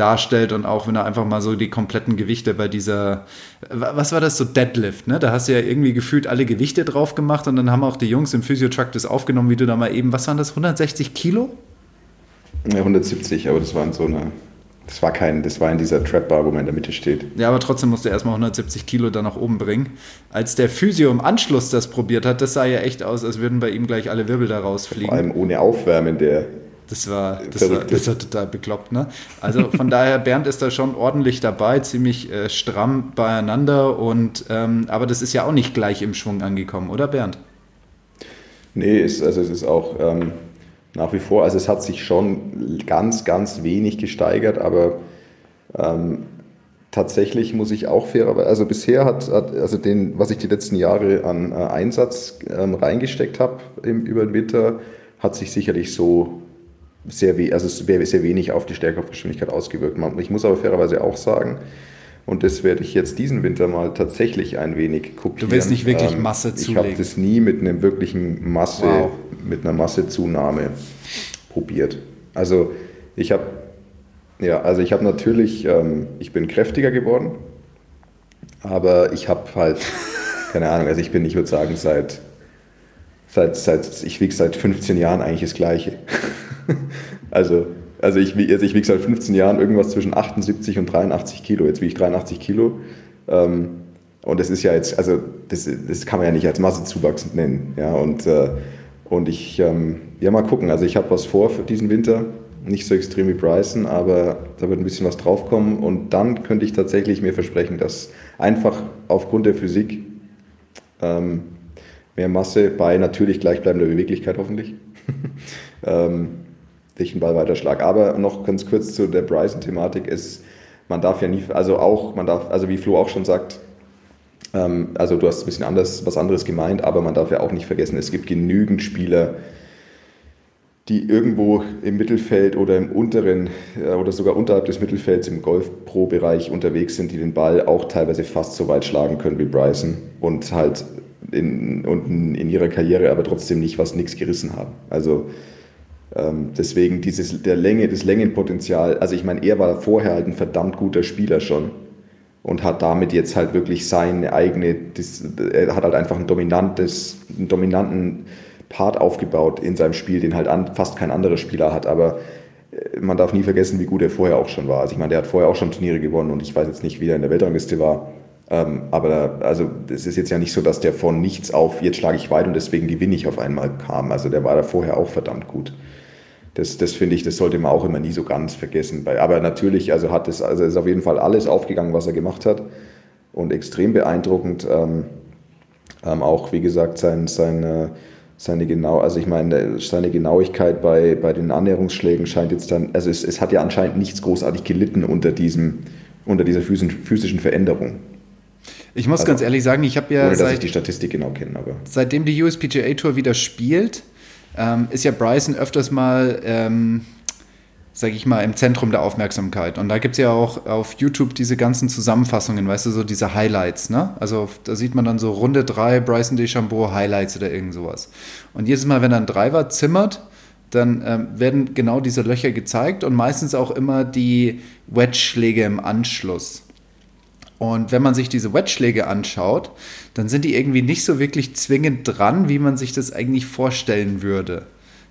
darstellt und auch wenn er einfach mal so die kompletten Gewichte bei dieser, was war das, so Deadlift, ne? Da hast du ja irgendwie gefühlt alle Gewichte drauf gemacht und dann haben auch die Jungs im Physiotruck das aufgenommen, wie du da mal eben, was waren das, 160 Kilo? Ja, 170, aber das war in so einer. Das war kein, das war in dieser Trap-Bar, wo man in der Mitte steht. Ja, aber trotzdem musste er erstmal 170 Kilo da nach oben bringen. Als der Physio im Anschluss das probiert hat, das sah ja echt aus, als würden bei ihm gleich alle Wirbel da Vor rausfliegen. allem ohne Aufwärmen der. Das war, das, war, das war total bekloppt, ne? Also von daher, Bernd ist da schon ordentlich dabei, ziemlich äh, stramm beieinander und ähm, aber das ist ja auch nicht gleich im Schwung angekommen, oder Bernd? Nee, ist, also es ist auch ähm, nach wie vor, also es hat sich schon ganz, ganz wenig gesteigert, aber ähm, tatsächlich muss ich auch fairerweise, also bisher hat, hat also den, was ich die letzten Jahre an äh, Einsatz ähm, reingesteckt habe über den Winter, hat sich sicherlich so sehr, we also sehr wenig auf die Stärkegeschwindigkeit ausgewirkt. Ich muss aber fairerweise auch sagen, Und das werde ich jetzt diesen Winter mal tatsächlich ein wenig kopieren. Du willst nicht wirklich ähm, Masse zulegen? Ich habe das nie mit einem wirklichen Masse, wow. mit einer Massezunahme probiert. Also ich habe, ja, also ich habe natürlich, ähm, ich bin kräftiger geworden, aber ich habe halt, keine Ahnung, also ich bin, ich würde sagen, seit, seit, seit ich wiege seit 15 Jahren eigentlich das Gleiche. also also ich, also ich wiege seit 15 Jahren irgendwas zwischen 78 und 83 Kilo. Jetzt wiege ich 83 Kilo. Ähm, und das ist ja jetzt, also das, das kann man ja nicht als Massezuwachs nennen. Ja, und, äh, und ich, ähm, ja, mal gucken. Also ich habe was vor für diesen Winter. Nicht so extrem wie Bryson, aber da wird ein bisschen was draufkommen. Und dann könnte ich tatsächlich mir versprechen, dass einfach aufgrund der Physik ähm, mehr Masse bei natürlich gleichbleibender Beweglichkeit hoffentlich ähm, ich einen Ballweiterschlag. Aber noch ganz kurz zu der Bryson-Thematik ist, man darf ja nie, also auch, man darf, also wie Flo auch schon sagt, ähm, also du hast ein bisschen anders, was anderes gemeint, aber man darf ja auch nicht vergessen, es gibt genügend Spieler, die irgendwo im Mittelfeld oder im unteren äh, oder sogar unterhalb des Mittelfelds im Golf-Pro-Bereich unterwegs sind, die den Ball auch teilweise fast so weit schlagen können wie Bryson und halt in, in, in ihrer Karriere aber trotzdem nicht was nichts gerissen haben. Also ähm, deswegen dieses, der Länge, das Längenpotenzial, also ich meine, er war vorher halt ein verdammt guter Spieler schon und hat damit jetzt halt wirklich seine eigene, das, er hat halt einfach ein dominantes, einen dominanten Part aufgebaut in seinem Spiel, den halt an, fast kein anderer Spieler hat, aber äh, man darf nie vergessen, wie gut er vorher auch schon war. Also ich meine, der hat vorher auch schon Turniere gewonnen und ich weiß jetzt nicht, wie er in der Weltrangliste war. Ähm, aber also es ist jetzt ja nicht so, dass der von nichts auf, jetzt schlage ich weit und deswegen gewinne ich auf einmal kam. Also der war da vorher auch verdammt gut. Das, das finde ich, das sollte man auch immer nie so ganz vergessen. Aber natürlich, also hat es, also ist auf jeden Fall alles aufgegangen, was er gemacht hat. Und extrem beeindruckend. Ähm, ähm, auch, wie gesagt, sein, seine, seine genau, also ich meine, seine Genauigkeit bei, bei den Annäherungsschlägen scheint jetzt dann, also es, es hat ja anscheinend nichts großartig gelitten unter diesem, unter dieser physischen Veränderung. Ich muss also, ganz ehrlich sagen, ich habe ja. Ohne, dass seit, ich die Statistik genau kenne, aber. Seitdem die USPGA Tour wieder spielt, ähm, ist ja Bryson öfters mal, ähm, sage ich mal, im Zentrum der Aufmerksamkeit. Und da gibt es ja auch auf YouTube diese ganzen Zusammenfassungen, weißt du, so diese Highlights, ne? Also da sieht man dann so Runde 3 Bryson DeChambeau Highlights oder irgend sowas. Und jedes Mal, wenn er ein Driver zimmert, dann ähm, werden genau diese Löcher gezeigt und meistens auch immer die Wedge-Schläge im Anschluss. Und wenn man sich diese Wedge-Schläge anschaut, dann sind die irgendwie nicht so wirklich zwingend dran, wie man sich das eigentlich vorstellen würde.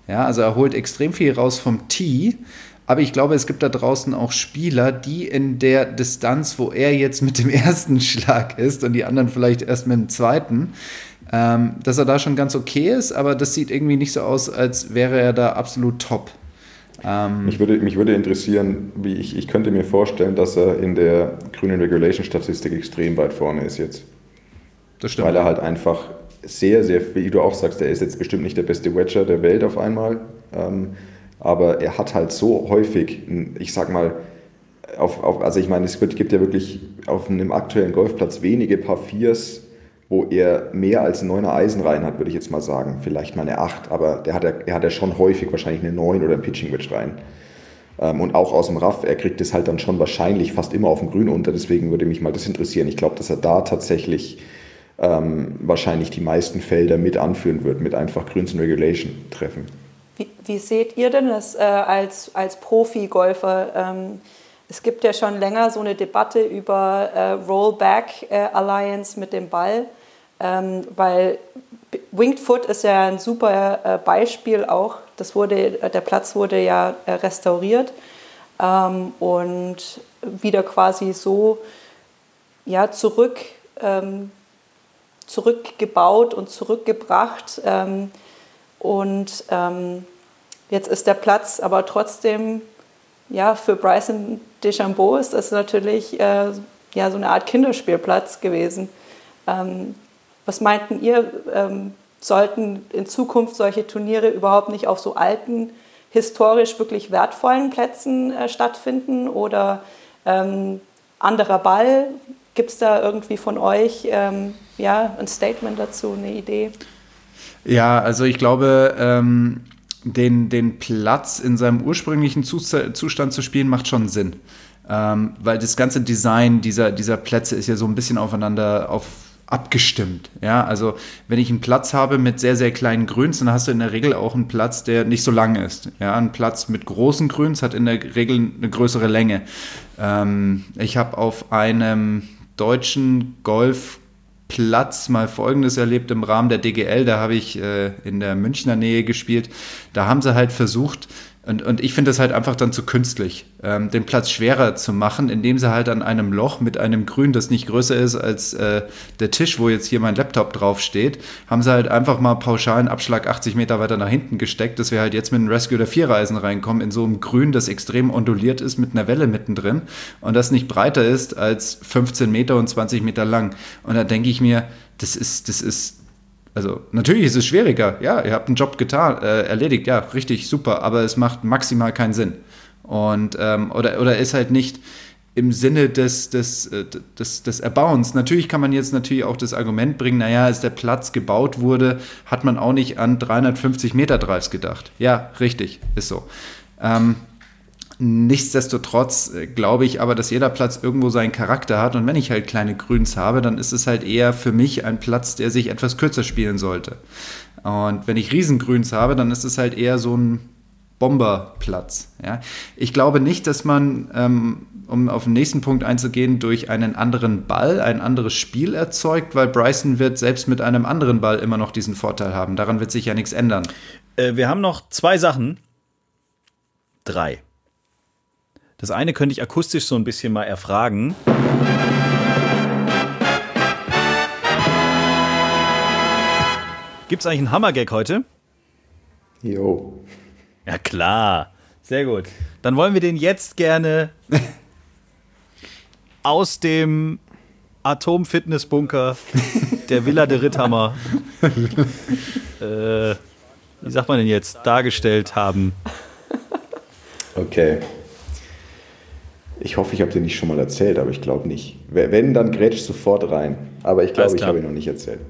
Ja, also er holt extrem viel raus vom Tee, aber ich glaube, es gibt da draußen auch Spieler, die in der Distanz, wo er jetzt mit dem ersten Schlag ist und die anderen vielleicht erst mit dem zweiten, ähm, dass er da schon ganz okay ist, aber das sieht irgendwie nicht so aus, als wäre er da absolut top. Ähm, mich, würde, mich würde interessieren, wie ich, ich könnte mir vorstellen, dass er in der grünen Regulation-Statistik extrem weit vorne ist jetzt. Das stimmt. Weil er halt einfach sehr, sehr, wie du auch sagst, er ist jetzt bestimmt nicht der beste Wedger der Welt auf einmal, ähm, aber er hat halt so häufig, ich sag mal, auf, auf, also ich meine, es gibt ja wirklich auf einem aktuellen Golfplatz wenige Paar Viers, wo er mehr als neuner Eisen rein hat, würde ich jetzt mal sagen. Vielleicht mal eine 8, aber der hat ja, er hat ja schon häufig wahrscheinlich eine 9 oder ein Pitching Wedge rein. Ähm, und auch aus dem Raff, er kriegt es halt dann schon wahrscheinlich fast immer auf dem Grün unter. Deswegen würde mich mal das interessieren. Ich glaube, dass er da tatsächlich ähm, wahrscheinlich die meisten Felder mit anführen wird, mit einfach Grüns und Regulation treffen. Wie, wie seht ihr denn das äh, als, als Profi-Golfer? Ähm, es gibt ja schon länger so eine Debatte über äh, Rollback äh, Alliance mit dem Ball ähm, weil Winged Foot ist ja ein super äh, Beispiel auch. Das wurde, äh, der Platz wurde ja äh, restauriert ähm, und wieder quasi so ja, zurück, ähm, zurückgebaut und zurückgebracht. Ähm, und ähm, jetzt ist der Platz aber trotzdem, ja, für Bryson DeChambeau ist das natürlich äh, ja, so eine Art Kinderspielplatz gewesen. Ähm, was meinten ihr, ähm, sollten in Zukunft solche Turniere überhaupt nicht auf so alten, historisch wirklich wertvollen Plätzen äh, stattfinden oder ähm, anderer Ball? Gibt es da irgendwie von euch ähm, ja, ein Statement dazu, eine Idee? Ja, also ich glaube, ähm, den, den Platz in seinem ursprünglichen Zustand zu spielen, macht schon Sinn. Ähm, weil das ganze Design dieser, dieser Plätze ist ja so ein bisschen aufeinander auf, abgestimmt. Ja, also wenn ich einen Platz habe mit sehr, sehr kleinen Grüns, dann hast du in der Regel auch einen Platz, der nicht so lang ist. Ja, ein Platz mit großen Grüns hat in der Regel eine größere Länge. Ähm, ich habe auf einem deutschen Golfplatz mal Folgendes erlebt im Rahmen der DGL. Da habe ich äh, in der Münchner Nähe gespielt. Da haben sie halt versucht, und, und ich finde es halt einfach dann zu künstlich, ähm, den Platz schwerer zu machen, indem sie halt an einem Loch mit einem Grün, das nicht größer ist als äh, der Tisch, wo jetzt hier mein Laptop drauf steht, haben sie halt einfach mal pauschalen Abschlag 80 Meter weiter nach hinten gesteckt, dass wir halt jetzt mit einem Rescue der Vierreisen reinkommen, in so einem Grün, das extrem onduliert ist mit einer Welle mittendrin und das nicht breiter ist als 15 Meter und 20 Meter lang. Und da denke ich mir, das ist, das ist also natürlich ist es schwieriger. Ja, ihr habt einen Job getan, äh, erledigt, ja, richtig, super, aber es macht maximal keinen Sinn. Und ähm, oder, oder ist halt nicht im Sinne des, des, äh, des, des Erbauens. Natürlich kann man jetzt natürlich auch das Argument bringen, naja, als der Platz gebaut wurde, hat man auch nicht an 350 Meter Drives gedacht. Ja, richtig, ist so. Ähm, Nichtsdestotrotz äh, glaube ich aber, dass jeder Platz irgendwo seinen Charakter hat. Und wenn ich halt kleine Grüns habe, dann ist es halt eher für mich ein Platz, der sich etwas kürzer spielen sollte. Und wenn ich Riesengrüns habe, dann ist es halt eher so ein Bomberplatz. Ja? Ich glaube nicht, dass man, ähm, um auf den nächsten Punkt einzugehen, durch einen anderen Ball ein anderes Spiel erzeugt, weil Bryson wird selbst mit einem anderen Ball immer noch diesen Vorteil haben. Daran wird sich ja nichts ändern. Äh, wir haben noch zwei Sachen. Drei. Das eine könnte ich akustisch so ein bisschen mal erfragen. Gibt es eigentlich einen Hammergag heute? Jo. Ja, klar. Sehr gut. Dann wollen wir den jetzt gerne aus dem Atom-Fitness-Bunker der Villa de Ritthammer, äh, wie sagt man denn jetzt, dargestellt haben. Okay. Ich hoffe, ich habe dir nicht schon mal erzählt, aber ich glaube nicht. Wenn, dann grätsch sofort rein. Aber ich glaube, ich habe ihn noch nicht erzählt.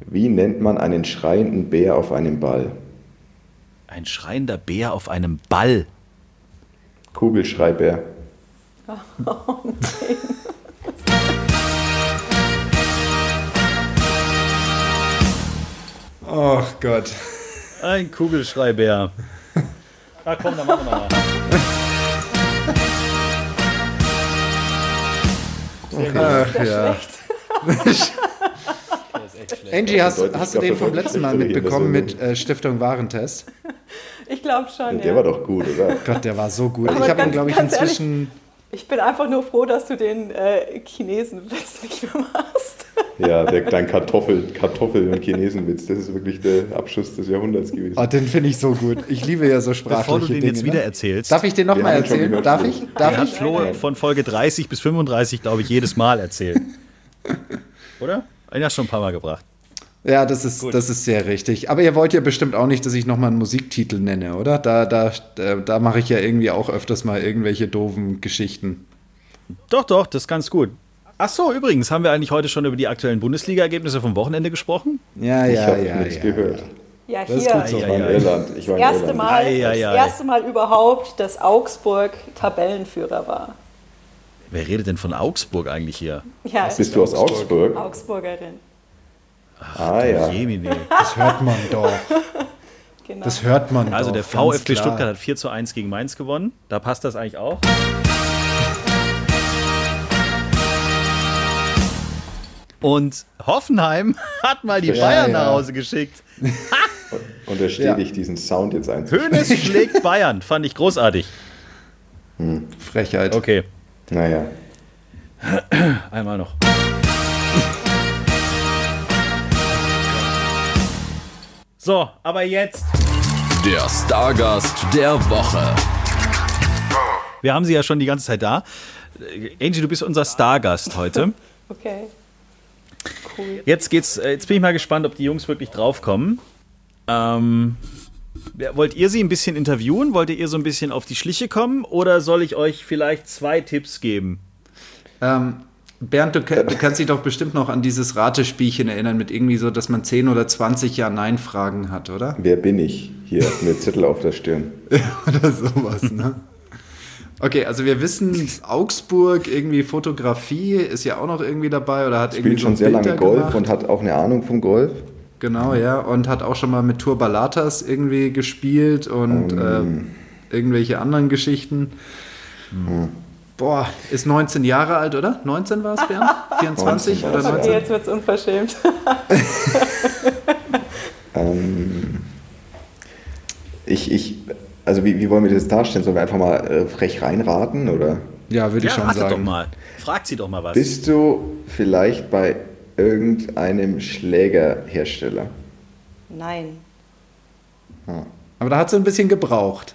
Wie nennt man einen schreienden Bär auf einem Ball? Ein schreiender Bär auf einem Ball? Kugelschreibär. Oh nein. Oh Gott. Ein Kugelschreibär. Na komm, dann machen wir mal. Ach ja. Angie, hast, hast du den vom letzten Mal mitbekommen mit äh, Stiftung Warentest? Ich glaube schon. Der ja. war doch gut, oder? Gott, der war so gut. Aber ich habe ihn, glaube ich, inzwischen. Ich bin einfach nur froh, dass du den äh, Chinesenwitz nicht mehr machst. Ja, der kleine Kartoffel, Kartoffel- und Chinesenwitz, das ist wirklich der Abschuss des Jahrhunderts gewesen. Oh, den finde ich so gut. Ich liebe ja so sprachliche Bevor du den Dinge. jetzt wieder ne? erzählst, Darf ich den nochmal erzählen? gehört, Darf ich? Darf hat ich? Flo von Folge 30 bis 35, glaube ich, jedes Mal erzählt. Oder? Den hast du schon ein paar Mal gebracht. Ja, das ist, das ist sehr richtig. Aber ihr wollt ja bestimmt auch nicht, dass ich nochmal einen Musiktitel nenne, oder? Da, da, da, da mache ich ja irgendwie auch öfters mal irgendwelche doofen Geschichten. Doch, doch, das ist ganz gut. Ach so, übrigens, haben wir eigentlich heute schon über die aktuellen Bundesliga-Ergebnisse vom Wochenende gesprochen? Ja, ich ja, habe ja. nichts ja. gehört. Ja, Das ist hier so. Ich Ja, ja. Irland. Ich war erste Irland. Mal, Ei, ei, das erste Mal überhaupt, dass Augsburg Tabellenführer war. Wer redet denn von Augsburg eigentlich hier? Ja, Bist du aus Augsburg? Augsburgerin. Ah ja. Jemine. Das hört man doch. Genau. Das hört man Also doch. der VfB. Stuttgart hat 4 zu 1 gegen Mainz gewonnen. Da passt das eigentlich auch. Und Hoffenheim hat mal die Ja, Bayern ja. nach Hause geschickt. Unterstehe Ja. dich, diesen Sound jetzt einzuspielen. Hönes schlägt Bayern. Fand ich großartig. Frechheit. Okay, Naja. einmal noch. So, aber jetzt. Der Stargast der Woche. Wir haben sie ja schon die ganze Zeit da. Angie, du bist unser Stargast heute. Okay. Cool. Jetzt geht's, äh, jetzt bin ich mal gespannt, ob die Jungs wirklich draufkommen. Ähm, wollt ihr sie ein bisschen interviewen? Wollt ihr so ein bisschen auf die Schliche kommen? Oder soll ich euch vielleicht zwei Tipps geben? Ähm, Bernd, du, du kannst dich doch bestimmt noch an dieses Ratespielchen erinnern mit irgendwie so, dass man 10 oder 20 Ja-Nein-Fragen hat, oder? Wer bin ich? Hier mit Zettel auf der Stirn. oder sowas, ne? Okay, also wir wissen, Augsburg, irgendwie Fotografie ist ja auch noch irgendwie dabei oder hat irgendwie Spielt so schon sehr Bilder lange Golf gemacht. und hat auch eine Ahnung vom Golf. Genau, ja. Und hat auch schon mal mit Tour Ballatas irgendwie gespielt und äh, irgendwelche anderen Geschichten. Boah, ist 19 Jahre alt, oder? 19 war es, Bernd? 24 oder 19 Okay, 19? jetzt wird es unverschämt. Ähm, ich, ich, also wie, wie wollen wir das darstellen? Sollen wir einfach mal äh, frech reinraten oder? Ja, würde ich Ja, schon ratet doch sagen. mal. Fragt sie doch mal was. Bist du vielleicht bei irgendeinem Schlägerhersteller? Nein. Aber da hat sie ein bisschen gebraucht.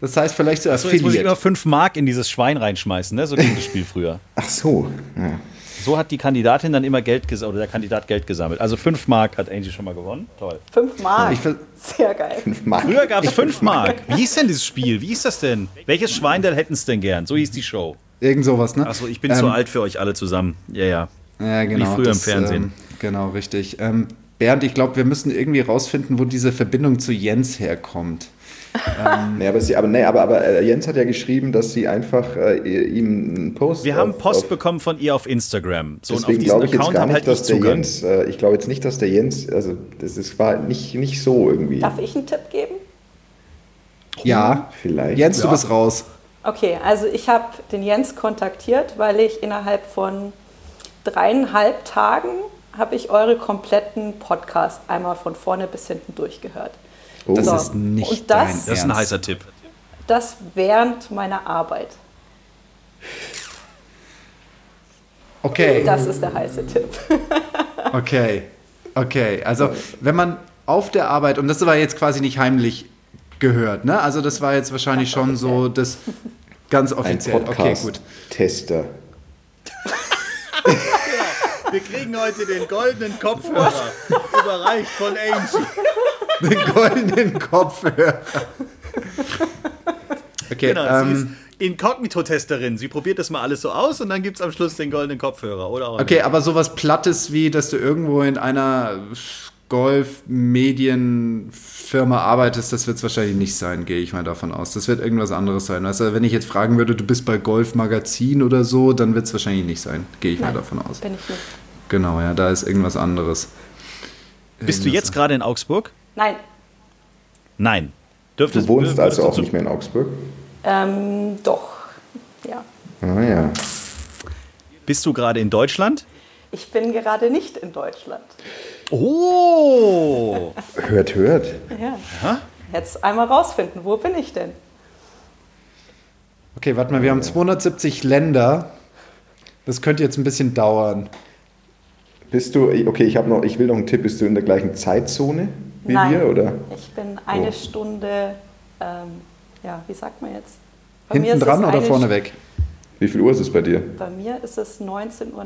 Das heißt, vielleicht so so, jetzt muss ich immer Affiliate. 5 Mark in dieses Schwein reinschmeißen, ne? So ging das Spiel früher. Ach so. Ja. So hat die Kandidatin dann immer Geld gesammelt, oder der Kandidat Geld gesammelt. Also 5 Mark hat Angie schon mal gewonnen. Toll. Fünf Mark. Ich Sehr geil. Mark. Früher gab es 5 Mark. Wie hieß denn dieses Spiel? Wie hieß das denn? Welches Schweindel hätten es denn gern? So hieß die Show. Irgend sowas, ne? Achso, ich bin Ähm, zu alt für euch alle zusammen. Ja, ja. Ja, genau. früher im Fernsehen. Ähm, genau, richtig. Ähm, Bernd, ich glaube, wir müssen irgendwie rausfinden, wo diese Verbindung zu Jens herkommt. Nee, aber, sie, aber, nee, aber, aber äh, Jens hat ja geschrieben, dass sie einfach äh, ihm einen Post. Wir haben auf- Post auf, bekommen von ihr auf Instagram. So, und auf Deswegen glaube ich jetzt gar nicht, halt dass der Zugang. Jens, äh, ich glaube jetzt nicht, dass der Jens, also das ist, war nicht, nicht so irgendwie. Darf ich einen Tipp geben? Ja, Vielleicht. Jens, du Ja. bist raus. Okay, also ich habe den Jens kontaktiert, weil ich innerhalb von dreieinhalb Tagen habe ich eure kompletten Podcast einmal von vorne bis hinten durchgehört. Oh. Das So. ist nicht das- dein Das ist ein Ernst. heißer Tipp. Das während meiner Arbeit. Okay, Das ist der heiße Tipp. okay, okay. Also, wenn man auf der Arbeit, und das war jetzt quasi nicht heimlich gehört, ne? Also, das war jetzt wahrscheinlich schon so das ganz ein offiziell. Okay, gut. Podcast-Tester. Wir kriegen heute den goldenen Kopfhörer. Überreicht von Angie. Den goldenen Kopfhörer. Okay, Genau, sie ist ähm, Inkognito-Testerin. Sie probiert das mal alles so aus und dann gibt es am Schluss den goldenen Kopfhörer, oder auch okay, aber sowas Plattes wie, dass du irgendwo in einer Golf-Medienfirma arbeitest, das wird es wahrscheinlich nicht sein, gehe ich mal davon aus. Das wird irgendwas anderes sein. Also, wenn ich jetzt fragen würde, du bist bei Golf Magazin oder so, dann wird es wahrscheinlich nicht sein, gehe ich mal Nein, davon aus. Bin ich nicht. Genau, ja, da ist irgendwas anderes. Bist du jetzt gerade in Augsburg? Nein, Nein. Du Dürftest, wohnst würdest also du auch nicht mehr in Augsburg? ähm, doch. Ja. Ah ja. Bist du gerade in Deutschland? Ich bin gerade nicht in Deutschland. Oh! Hört, hört. Ja. Jetzt einmal rausfinden, wo bin ich denn? Okay, warte mal, wir haben 270 Länder. Das könnte jetzt ein bisschen dauern. Bist du, okay, ich, hab noch, ich will noch einen Tipp, bist du in der gleichen Zeitzone wie Nein. wir? Oder? Ich bin eine Oh. Stunde, ähm, ja, wie sagt man jetzt? Bei mir Hinten ist dran oder vorne weg? Wie viel Uhr ist es bei dir? Bei mir ist es 19.49 Uhr.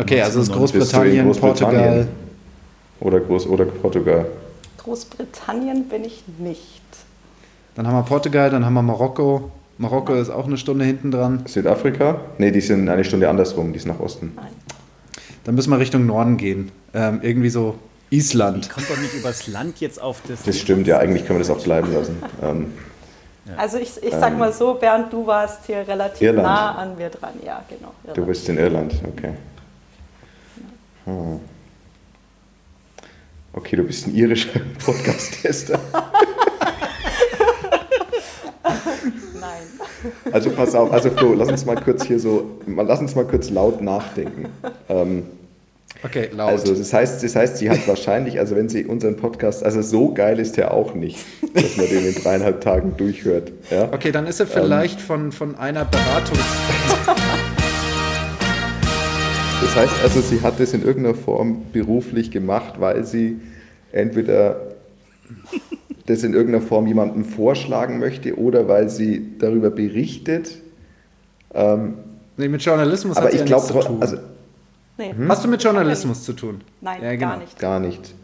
Okay, also ist in Großbritannien, Portugal. Großbritannien? Oder, Groß oder Portugal? Großbritannien bin ich nicht. Dann haben wir Portugal, dann haben wir Marokko. Marokko ist auch eine Stunde hinten dran. Südafrika? Ne, die sind eine Stunde andersrum, die ist nach Osten. Nein. Dann müssen wir Richtung Norden gehen. Ähm, irgendwie so Island. Kommt doch nicht übers Land jetzt auf das. Das stimmt, ja, eigentlich können wir das auch bleiben lassen. Ähm, Also ich, ich sag mal so, Bernd, du warst hier relativ Irland. nah an mir dran. Ja, genau. du Irland. bist in Irland, okay. Hm. Okay, du bist ein irischer Podcast-Tester. Nein. Also pass auf, also Flo, lass uns mal kurz hier so, lass uns mal kurz laut nachdenken. Ähm, Okay, laut. also das heißt, das heißt, sie hat wahrscheinlich, also wenn sie unseren Podcast, also so geil ist der auch nicht, dass man den in dreieinhalb Tagen durchhört. Ja? okay, dann ist er vielleicht von, von einer Beratung. Das heißt also, sie hat das in irgendeiner Form beruflich gemacht, weil sie entweder das in irgendeiner Form jemandem vorschlagen möchte oder weil sie darüber berichtet. Nee, mit Journalismus Aber hat sie ich ja glaube, nichts zu tun. also Nee. Hast du mit Journalismus zu tun? Nein, Ja, genau. gar nicht. gar nicht.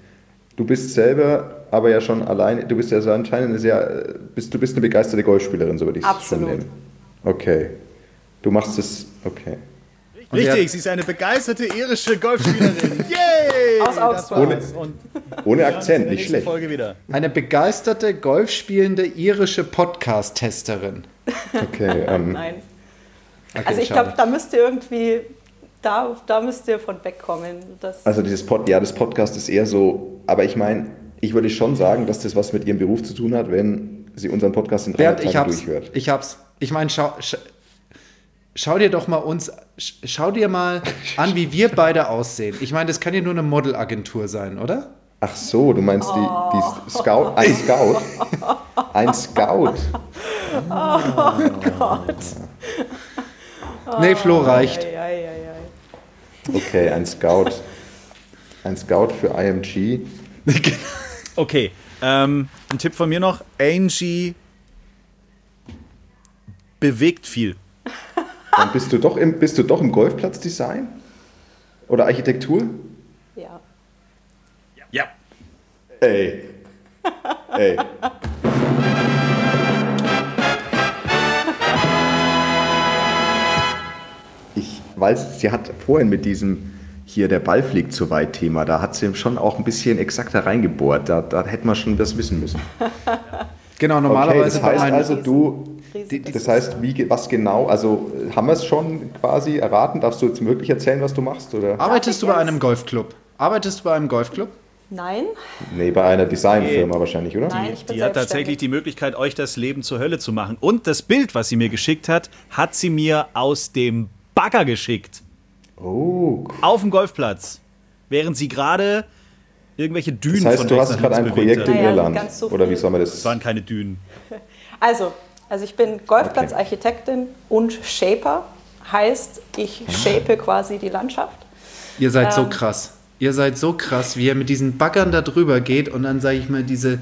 Du bist selber aber ja schon alleine, du bist ja so anscheinend eine sehr, bist, du bist eine begeisterte Golfspielerin, so würde ich es schon Absolut. nennen. Okay. Du machst es, okay. Und Richtig, sie ist eine begeisterte irische Golfspielerin. Yay! Aus Augsburg. Das war's. Und Ohne in Akzent, nicht schlecht. Folge wieder. Eine begeisterte, golfspielende irische Podcast-Testerin. Okay, ähm, Nein. Okay, Also ich glaube, da müsst ihr irgendwie, da, da müsst ihr von wegkommen. Das, also dieses Pod, ja, das Podcast ist eher so, aber ich meine, ich würde schon sagen, dass das was mit ihrem Beruf zu tun hat, wenn sie unseren Podcast in drei ich Tagen hab's. durchhört. Ich hab's. Ich meine, schau, sch, schau dir doch mal uns, sch, schau dir mal an, wie wir beide aussehen. Ich meine, das kann ja nur eine Modelagentur sein, oder? Ach so, du meinst die, die Scout, ein Scout, ein Scout. Nee, Flo reicht. Ei, ei, ei, ei. Okay, ein Scout, ein Scout für IMG. Okay, ähm, ein Tipp von mir noch. Angie bewegt viel. Dann bist du doch im, bist du doch im Golfplatzdesign oder Architektur? Ja. Ja. Ey, ey. Weiß, sie hat vorhin mit diesem hier der Ball fliegt zu weit Thema, da hat sie schon auch ein bisschen exakter reingebohrt. Da, da hätte man schon was wissen müssen. Genau, Okay, normalerweise das heißt also, du, das heißt, wie, was genau, also haben wir es schon quasi erraten? Darfst du jetzt wirklich erzählen, was du machst? Oder? Arbeitest du bei einem Golfclub? Arbeitest du bei einem Golfclub? Nein, Nee, bei einer Designfirma wahrscheinlich, oder? nein, ich bin Die hat tatsächlich die Möglichkeit, euch das Leben zur Hölle zu machen. Und das Bild, was sie mir geschickt hat, hat sie mir aus dem Bagger geschickt. Oh. Auf dem Golfplatz. Während sie gerade irgendwelche Dünen Das heißt, von du hast gerade ein Projekt in Naja, Irland. ganz so Oder wie viel. soll man das? Das waren keine Dünen. Also, also ich bin Golfplatzarchitektin und Shaper. Heißt, ich shape quasi die Landschaft. Ihr seid so Ähm. krass. Ihr seid so krass, wie er mit diesen Baggern da drüber geht und dann, sage ich mal, diese,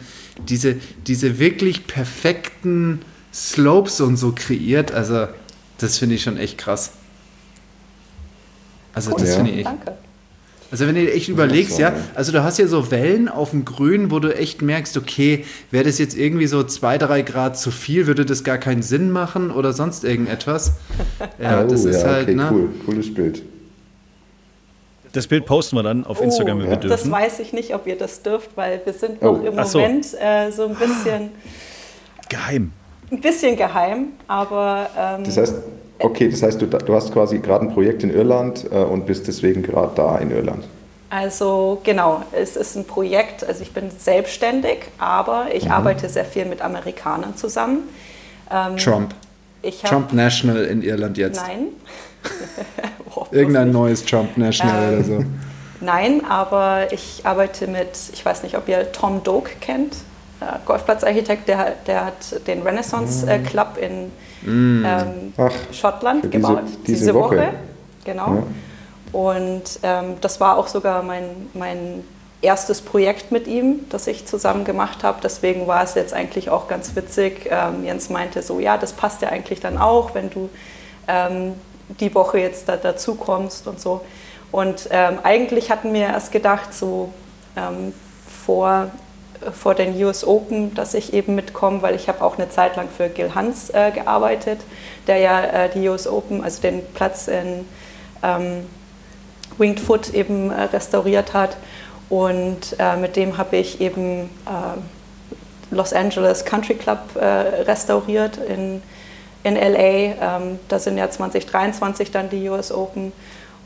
diese, diese wirklich perfekten Slopes und so kreiert. Also, das finde ich schon echt krass. Also, das Ja. finde ich echt. Danke. Also, wenn du echt überlegst, ja, ja. also du hast ja so Wellen auf dem Grün, wo du echt merkst, okay, wäre das jetzt irgendwie so zwei, drei Grad zu viel, würde das gar keinen Sinn machen oder sonst irgendetwas. Ja, oh, das ist ja, halt, okay, ne? cool. Cooles Bild. Das Bild posten wir dann auf Instagram, wenn wir Oh, das dürfen. weiß ich nicht, ob ihr das dürft, weil wir sind Oh. noch im so. Moment äh, so ein bisschen, Geheim. ein bisschen geheim, aber ähm, Das heißt, okay, das heißt, du, du hast quasi gerade ein Projekt in Irland äh, und bist deswegen gerade da in Irland. Also genau, es ist ein Projekt, also ich bin selbstständig, aber ich Mhm. arbeite sehr viel mit Amerikanern zusammen. Ähm, Trump. Trump National in Irland jetzt. Nein. Irgendein nicht. neues Trump National oder so. Nein, aber ich arbeite mit, ich weiß nicht, ob ihr Tom Doak kennt, äh, Golfplatzarchitekt, der, hat- der hat den Renaissance äh, Club in ähm, Ach, Schottland diese- gebaut. diese Woche. Genau. Ja. Und ähm, das war auch sogar mein, mein erstes Projekt mit ihm, das ich zusammen gemacht habe. Deswegen war es jetzt eigentlich auch ganz witzig. Ähm, Jens meinte so, ja, das passt ja eigentlich dann auch, wenn du ähm, die Woche jetzt da, dazu kommst und so. Und ähm, eigentlich hatten wir erst gedacht, so ähm, vor, vor den US Open, dass ich eben mitkomme, weil ich habe auch eine Zeit lang für Gil Hans äh, gearbeitet, der ja äh, die US Open, also den Platz in ähm, Winged Foot eben äh, restauriert hat. Und äh, mit dem habe ich eben äh, Los Angeles Country Club äh, restauriert in, in LA. Ähm, da sind ja 2023 dann die US Open.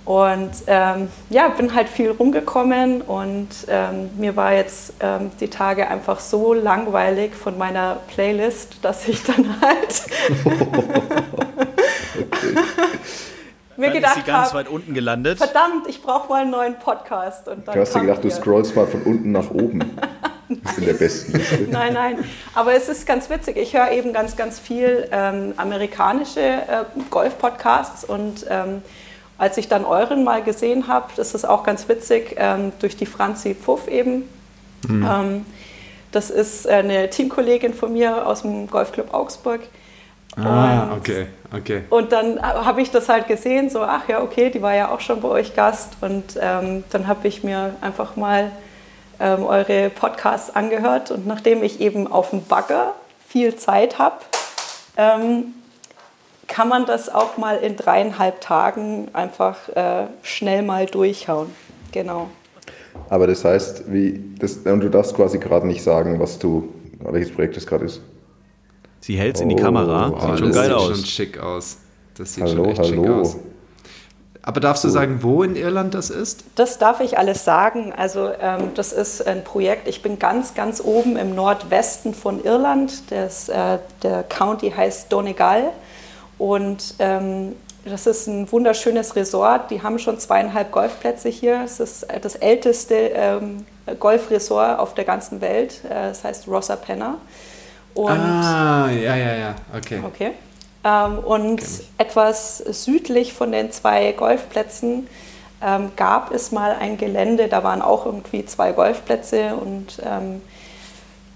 Und ähm, ja, bin halt viel rumgekommen und ähm, mir war jetzt ähm, die Tage einfach so langweilig von meiner Playlist, dass ich dann halt mir Dann ist gedacht sie ganz habe, weit unten gelandet. verdammt, ich brauche mal einen neuen Podcast. Und dann Du hast dir gedacht, du ihr. scrollst mal von unten nach oben. in der besten Liste. Nein, nein. Aber es ist ganz witzig. Ich höre eben ganz, ganz viel ähm, amerikanische äh, Golf-Podcasts und ähm, als ich dann euren mal gesehen habe, das ist auch ganz witzig, ähm, durch die Franzi Pfuff eben. Ähm, das ist eine Teamkollegin von mir aus dem Golfclub Augsburg. Ah, Und- okay, okay. Und dann habe ich das halt gesehen, so, ach ja, okay, die war ja auch schon bei euch Gast. Und ähm, dann habe ich mir einfach mal ähm, eure Podcasts angehört. Und nachdem ich eben auf dem Bagger viel Zeit habe, ähm, kann man das auch mal in dreieinhalb Tagen einfach äh, schnell mal durchhauen. Genau. Aber das heißt, wie, das, und du darfst quasi gerade nicht sagen, was du, welches Projekt das gerade ist. Sie hält es in die Kamera. Oh, sieht schon das geil sieht aus. schon schick aus. Das sieht Hallo, schon echt hallo. schick aus. Aber darfst du sagen, wo in Irland das ist? Das darf ich alles sagen. Also ähm, das ist ein Projekt, ich bin ganz, ganz oben im Nordwesten von Irland. Das, äh, der County heißt Donegal. Und ähm, das ist ein wunderschönes Resort. Die haben schon zweieinhalb Golfplätze hier. Es ist das älteste ähm, Golfresort auf der ganzen Welt. Äh, Es heißt Rossa Penna. Und ah, ja, ja, ja. Okay. Okay. Ähm, und etwas südlich von den zwei Golfplätzen ähm, gab es mal ein Gelände, da waren auch irgendwie zwei Golfplätze und ähm,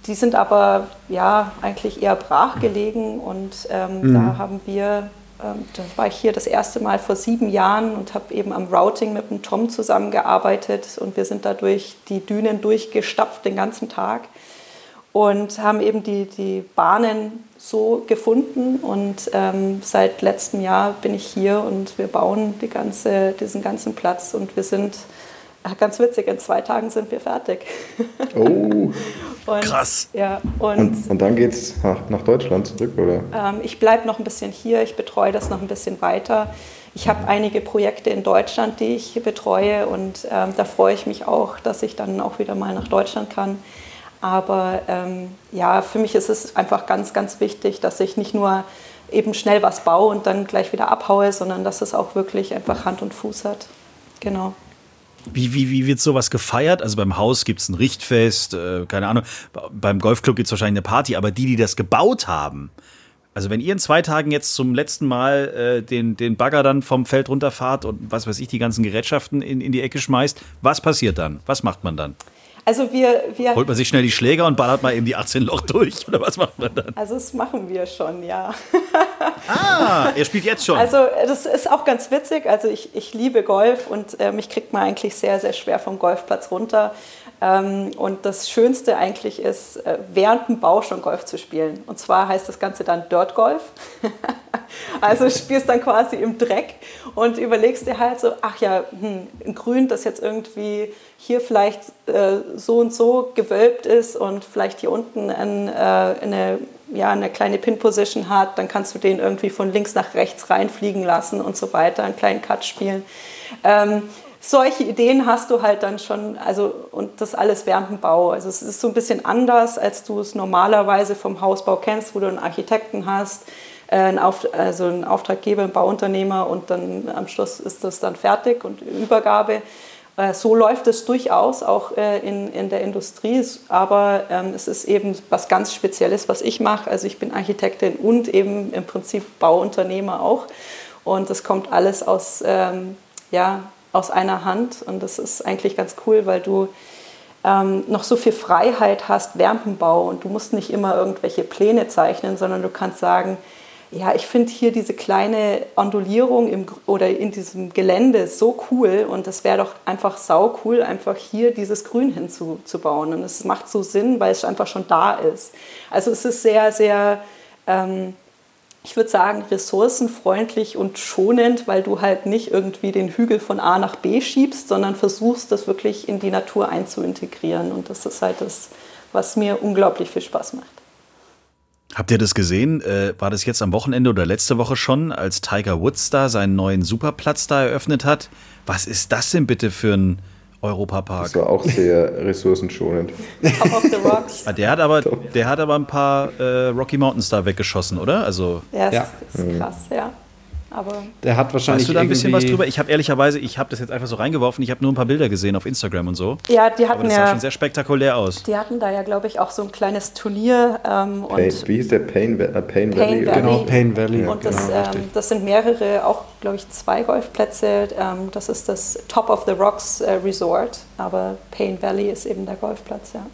die sind aber ja eigentlich eher brach gelegen und ähm, da haben wir, ähm, da war ich hier das erste Mal vor sieben Jahren und habe eben am Routing mit dem Tom zusammengearbeitet und wir sind dadurch die Dünen durchgestapft den ganzen Tag und haben eben die, die Bahnen so gefunden. Und ähm, seit letztem Jahr bin ich hier und wir bauen die ganze, diesen ganzen Platz und wir sind, ganz witzig, in zwei Tagen sind wir fertig. Oh, Und, Krass. Ja, und, und, und dann geht's nach, nach Deutschland zurück, oder? ähm, ich bleibe noch ein bisschen hier, ich betreue das noch ein bisschen weiter. Ich habe einige Projekte in Deutschland, die ich betreue und ähm, da freue ich mich auch, dass ich dann auch wieder mal nach Deutschland kann. Aber ähm, ja, für mich ist es einfach ganz, ganz wichtig, dass ich nicht nur eben schnell was baue und dann gleich wieder abhaue, sondern dass es auch wirklich einfach Hand und Fuß hat. Genau. Wie, wie, wie wird sowas gefeiert? Also beim Haus gibt es ein Richtfest, äh, keine Ahnung. Beim Golfclub gibt es wahrscheinlich eine Party, aber die, die das gebaut haben, also wenn ihr in zwei Tagen jetzt zum letzten Mal äh, den, den Bagger dann vom Feld runterfahrt und was weiß ich, die ganzen Gerätschaften in, in die Ecke schmeißt, was passiert dann? Was macht man dann? Also wir, wir Holt man sich schnell die Schläger und ballert mal eben die 18 Loch durch? Oder was macht man dann? also das machen wir schon, ja. Ah, er spielt jetzt schon. Also das ist auch ganz witzig. Also ich, ich liebe Golf und äh, mich kriegt man eigentlich sehr, sehr schwer vom Golfplatz runter. Ähm, und das Schönste eigentlich ist, äh, während dem Bau schon Golf zu spielen. Und zwar heißt das Ganze dann Dirt Golf. also spielst dann quasi im Dreck und überlegst dir halt so, ach ja, hm, ein Grün, das jetzt irgendwie hier vielleicht äh, so und so gewölbt ist und vielleicht hier unten ein, äh, eine, ja, eine kleine Pin-Position hat, dann kannst du den irgendwie von links nach rechts reinfliegen lassen und so weiter, einen kleinen Cut spielen. Ähm, solche Ideen hast du halt dann schon, also und das alles während dem Bau. Also es ist so ein bisschen anders, als du es normalerweise vom Hausbau kennst, wo du einen Architekten hast, äh, einen Auf, also einen Auftraggeber, einen Bauunternehmer und dann am Schluss ist das dann fertig und Übergabe. Äh, So läuft es durchaus auch äh, in, in der Industrie, aber ähm, es ist eben was ganz Spezielles, was ich mache. Also ich bin Architektin und eben im Prinzip Bauunternehmer auch. Und das kommt alles aus, ähm, ja, aus einer Hand und das ist eigentlich ganz cool, weil du ähm, noch so viel Freiheit hast während und du musst nicht immer irgendwelche Pläne zeichnen, sondern du kannst sagen, ja, ich finde hier diese kleine Ondulierung im, oder in diesem Gelände so cool und das wäre doch einfach sau cool, einfach hier dieses Grün hinzubauen. Und es macht so Sinn, weil es einfach schon da ist. Also es ist sehr, sehr, ähm, ich würde sagen, ressourcenfreundlich und schonend, weil du halt nicht irgendwie den Hügel von A nach B schiebst, sondern versuchst, das wirklich in die Natur einzuintegrieren. Und das ist halt das, was mir unglaublich viel Spaß macht. Habt ihr das gesehen? Äh, war das jetzt am Wochenende oder letzte Woche schon, als Tiger Woods da seinen neuen Superplatz da eröffnet hat? Was ist das denn bitte für ein Europapark? Das war auch sehr ressourcenschonend. Top of the Rocks. Ah, der hat aber, der hat aber ein paar äh, Rocky Mountains da weggeschossen, oder? Also Ja, ist, Ja. ist krass, ja. Aber Der hat wahrscheinlich weißt du da ein bisschen was drüber? Ich habe ehrlicherweise, ich habe das jetzt einfach so reingeworfen. Ich habe nur ein paar Bilder gesehen auf Instagram und so. ja, die Aber hatten das sah ja, schon sehr spektakulär aus. die hatten da ja, glaube ich, auch so ein kleines Turnier ähm, Pain, und wie hieß der Pain, äh, Pain, Pain Valley? Valley. Genau, Pain Valley. Und genau, das, ähm, das sind mehrere, auch glaube ich zwei Golfplätze. Ähm, das ist das Top of the Rocks äh, Resort, aber Pain Valley ist eben der Golfplatz, ja.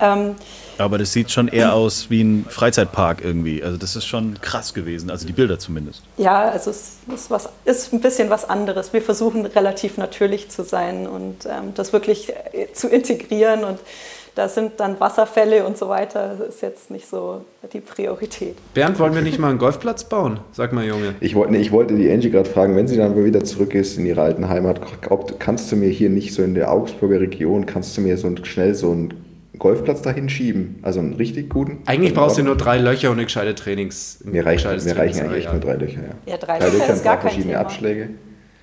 Ähm, Aber das sieht schon eher aus wie ein Freizeitpark irgendwie. Also das ist schon krass gewesen. Also die Bilder zumindest. ja, also es ist, was, ist ein bisschen was anderes. Wir versuchen relativ natürlich zu sein und ähm, das wirklich äh, zu integrieren. Und da sind dann Wasserfälle und so weiter. Das ist jetzt nicht so die Priorität. Bernd, wollen wir nicht mal einen Golfplatz bauen? Sag mal, Junge. Ich wollte, nee, ich wollte die Angie gerade fragen, wenn sie dann mal wieder zurück ist in ihre alten Heimat, ob, kannst du mir hier nicht so in der Augsburger Region, kannst du mir so ein, schnell so einen Golfplatz dahin schieben? Also einen richtig guten? Eigentlich brauchst du nur drei Löcher und eine gescheite Trainings. Mir, reicht, mir reichen eigentlich nur drei Löcher, ja. Ja, drei, drei Löcher ist gar kein verschiedene Thema. Abschläge.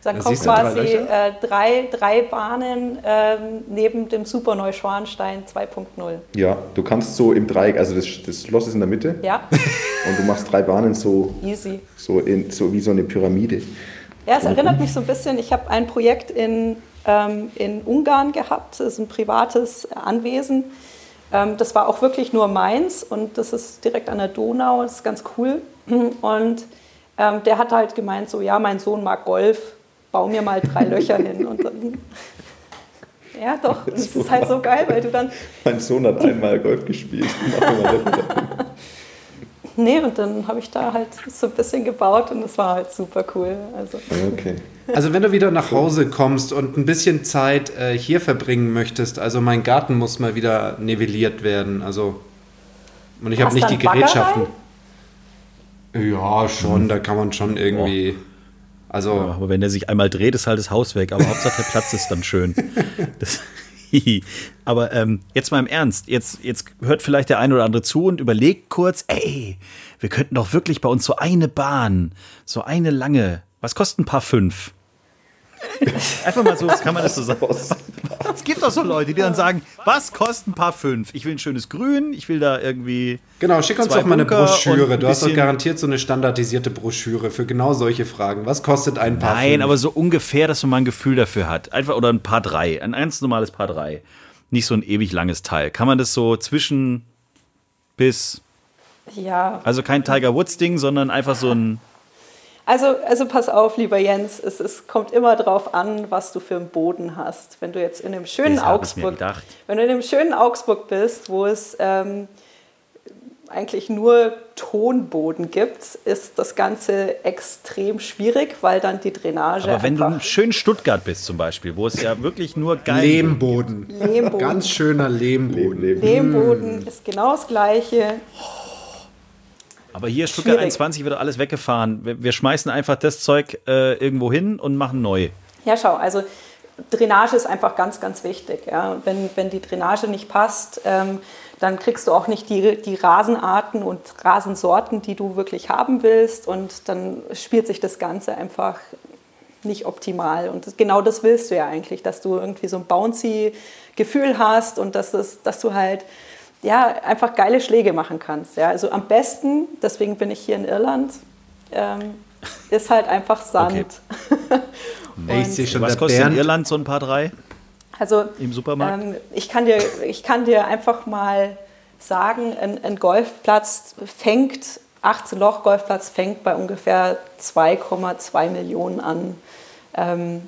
Dann kommen quasi drei, äh, drei, drei, Bahnen ähm, neben dem Super Neuschwanstein 2.0. Ja, du kannst so im Dreieck, also das, das Schloss ist in der Mitte. Ja. Und du machst drei Bahnen so, Easy. so, in, so wie so eine Pyramide. Ja, es erinnert mich so ein bisschen, ich habe ein Projekt in, ähm, in Ungarn gehabt, das ist ein privates Anwesen. Ähm, das war auch wirklich nur meins und das ist direkt an der Donau, das ist ganz cool. Und ähm, der hat halt gemeint, so ja, mein Sohn mag Golf, bau mir mal drei Löcher hin. Und dann, ja, doch, und es ist halt so geil, weil du dann. Mein Sohn hat einmal Golf gespielt. nee, und dann habe ich da halt so ein bisschen gebaut und das war halt super cool. Also. Okay. Also wenn du wieder nach Hause kommst und ein bisschen Zeit äh, hier verbringen möchtest, also mein Garten muss mal wieder nivelliert werden. Also und ich habe nicht die Gerätschaften. Ja, schon, da kann man schon irgendwie. Also. Ja, aber wenn der sich einmal dreht, ist halt das Haus weg. Aber Hauptsache der Platz ist dann schön. Das, aber ähm, jetzt mal im Ernst. Jetzt, jetzt hört vielleicht der ein oder andere zu und überlegt kurz, ey, wir könnten doch wirklich bei uns so eine Bahn, so eine lange. Was kostet ein paar fünf? Einfach mal so, kann man das so sagen. Es gibt doch so Leute, die dann sagen, was kostet ein paar fünf? Ich will ein schönes Grün, ich will da irgendwie. Genau, schick uns doch mal eine Broschüre. Du hast doch garantiert so eine standardisierte Broschüre für genau solche Fragen. Was kostet ein paar Nein, fünf? aber so ungefähr, dass man mal ein Gefühl dafür hat. Einfach oder ein paar drei. Ein ganz normales Paar drei. Nicht so ein ewig langes Teil. Kann man das so zwischen bis. Ja. Also kein Tiger Woods-Ding, sondern einfach so ein. Also, also pass auf, lieber Jens, es, es, kommt immer darauf an, was du für einen Boden hast. Wenn du jetzt in einem schönen Augsburg, wenn du in einem schönen Augsburg bist, wo es ähm, eigentlich nur Tonboden gibt, ist das Ganze extrem schwierig, weil dann die Drainage. Aber wenn du in schönen Stuttgart bist zum Beispiel, wo es ja wirklich nur geil Lehmboden. Lehmboden. Ganz schöner Lehmboden. Lehm, Lehmboden ist genau das Gleiche. Aber hier Stuttgart Schwierig. 21 wird alles weggefahren. Wir, wir schmeißen einfach das Zeug äh, irgendwo hin und machen neu. Ja, schau, also Drainage ist einfach ganz, ganz wichtig. Ja. Wenn, wenn die Drainage nicht passt, ähm, dann kriegst du auch nicht die, die Rasenarten und Rasensorten, die du wirklich haben willst. Und dann spielt sich das Ganze einfach nicht optimal. Und genau das willst du ja eigentlich, dass du irgendwie so ein bouncy Gefühl hast und dass, das, dass du halt ja, einfach geile Schläge machen kannst. Ja. Also am besten, deswegen bin ich hier in Irland, ähm, ist halt einfach Sand. Okay. ich sehe schon, was kostet Bernd? in Irland so ein paar drei? Also im Supermarkt? Ähm, ich, kann dir, ich kann dir einfach mal sagen, ein, ein Golfplatz fängt, 18 Loch Golfplatz fängt bei ungefähr 2,2 Millionen an. Ähm,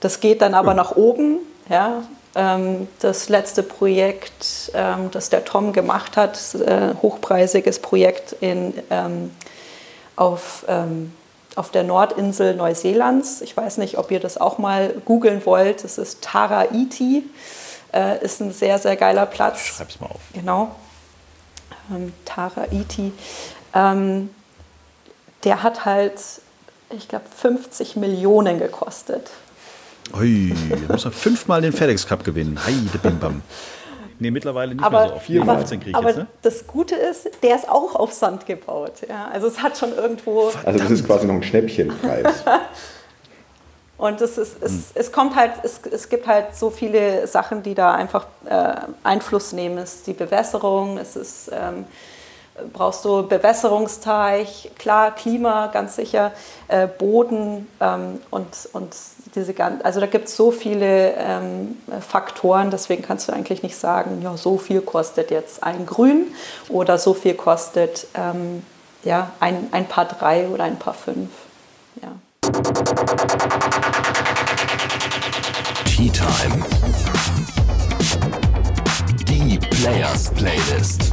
das geht dann aber nach oben. Ja, das letzte Projekt, ähm, das der Tom gemacht hat, äh, hochpreisiges Projekt in, ähm, auf, auf der Nordinsel Neuseelands. Ich weiß nicht, ob ihr das auch mal googeln wollt. Das ist Taraiti. Äh, ist ein sehr, sehr geiler Platz. Schreib's mal auf. Genau. Taraiti. der hat halt, ich glaube, 50 Millionen gekostet. Ui, da muss man fünfmal den FedEx Cup gewinnen. Heide Bim Bam. Nee, mittlerweile nicht aber, mehr so. Auf 15 kriege ich aber jetzt, ne? das Gute ist, der ist auch auf Sand gebaut. Ja, also es hat schon irgendwo... Also das ist quasi noch ein Schnäppchenpreis. Und es, ist, es, es kommt halt, es, es gibt halt so viele Sachen, die da einfach äh, Einfluss nehmen. Es ist die Bewässerung, es ist... Ähm, brauchst du Bewässerungsteich, klar, Klima, ganz sicher, äh, Boden ähm, und, und diese ganzen, also da gibt es so viele ähm, Faktoren, deswegen kannst du eigentlich nicht sagen, ja, so viel kostet jetzt ein Grün oder so viel kostet ähm, ja, ein, ein Paar drei oder ein Paar fünf. Ja. Tea Time. Die Players Playlist.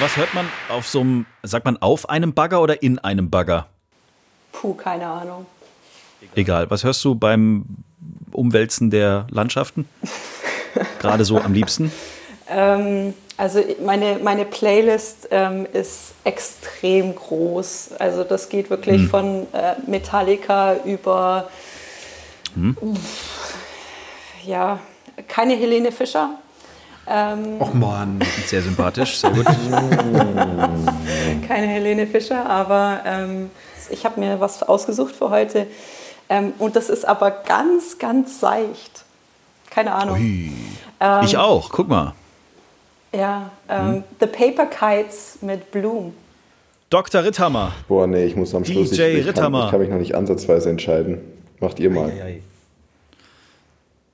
Was hört man auf so einem, sagt man auf einem Bagger oder in einem Bagger? Puh, keine Ahnung. Egal. Was hörst du beim Umwälzen der Landschaften? Gerade so am liebsten? Ähm, also meine, meine Playlist ähm, ist extrem groß. Also das geht wirklich hm. von äh, Metallica über hm. ja, keine Helene Fischer. Ähm, Och man, sehr sympathisch, sehr gut. keine Helene Fischer, aber ähm, ich habe mir was ausgesucht für heute. Ähm, und das ist aber ganz, ganz seicht. Keine Ahnung. Ähm, ich auch, guck mal. Ja, ähm, hm. The Paper Kites mit Bloom. Dr. Ritthammer. Boah, nee, ich muss am Schluss. DJ ich, ich Ritthammer. Kann, ich kann mich noch nicht ansatzweise entscheiden. Macht ihr mal. Ei, ei.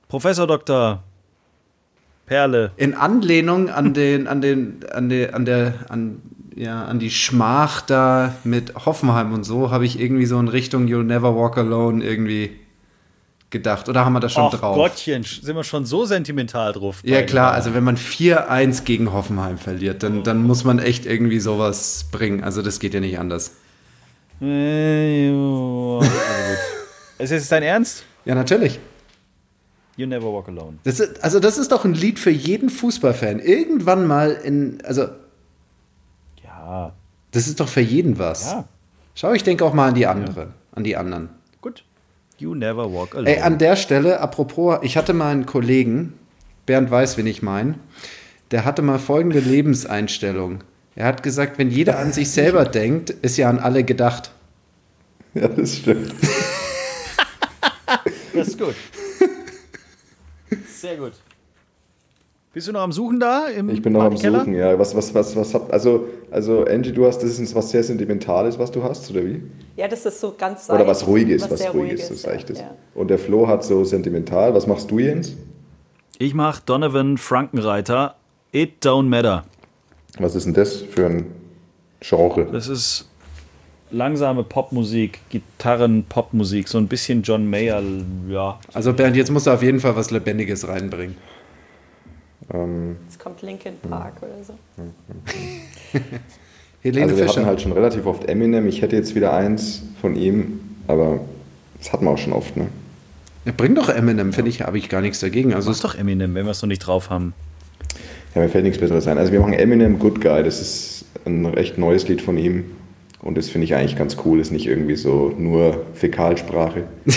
Professor Dr. Perle. In Anlehnung an den, an den, an der, an der, an, ja, an die Schmach da mit Hoffenheim und so, habe ich irgendwie so in Richtung You'll Never Walk Alone irgendwie gedacht. Oder haben wir das schon Och, drauf? Gottchen, sind wir schon so sentimental drauf? Ja, klar, also wenn man 4-1 gegen Hoffenheim verliert, dann, dann muss man echt irgendwie sowas bringen. Also das geht ja nicht anders. Äh, also ist es dein Ernst? Ja, natürlich. You Never Walk Alone. Das ist, also das ist doch ein Lied für jeden Fußballfan. Irgendwann mal in, also ja. Das ist doch für jeden was. Ja. Schau, ich denke auch mal an die andere, ja. an die anderen. Gut. You Never Walk Alone. Ey, an der Stelle, apropos, ich hatte mal einen Kollegen, Bernd weiß, wen ich meine, der hatte mal folgende Lebenseinstellung. Er hat gesagt, wenn jeder an sich selber denkt, ist ja an alle gedacht. Ja, das stimmt. das ist gut. Sehr gut. Bist du noch am Suchen da? ich bin noch am Suchen, ja. Was, was, was, was habt, also, also Angie, du hast, das ist was sehr Sentimentales, was du hast, oder wie? Ja, das ist so ganz seicht. Oder was Ruhiges, was, was Ruhiges, so seichtes. Ja. Und der Flo hat so sentimental. Was machst du, Jens? Ich mach Donovan Frankenreiter, It Don't Matter. Was ist denn das für ein Genre? Das ist langsame Popmusik, Gitarren-Popmusik, so ein bisschen John Mayer, ja. Also Bernd, jetzt musst du auf jeden Fall was Lebendiges reinbringen. Ähm, Jetzt kommt Linkin Park oder so. Helene also wir Fischer. hatten halt schon relativ oft Eminem. Ich hätte jetzt wieder eins von ihm, aber das hatten wir auch schon oft, ne? Ja, bring doch Eminem, finde ich, habe ich gar nichts dagegen. Also ist doch Eminem, wenn wir es noch nicht drauf haben. Ja, mir fällt nichts Besseres ein. Also wir machen Eminem Good Guy, das ist ein recht neues Lied von ihm. Und das finde ich eigentlich ganz cool, ist nicht irgendwie so nur Fäkalsprache.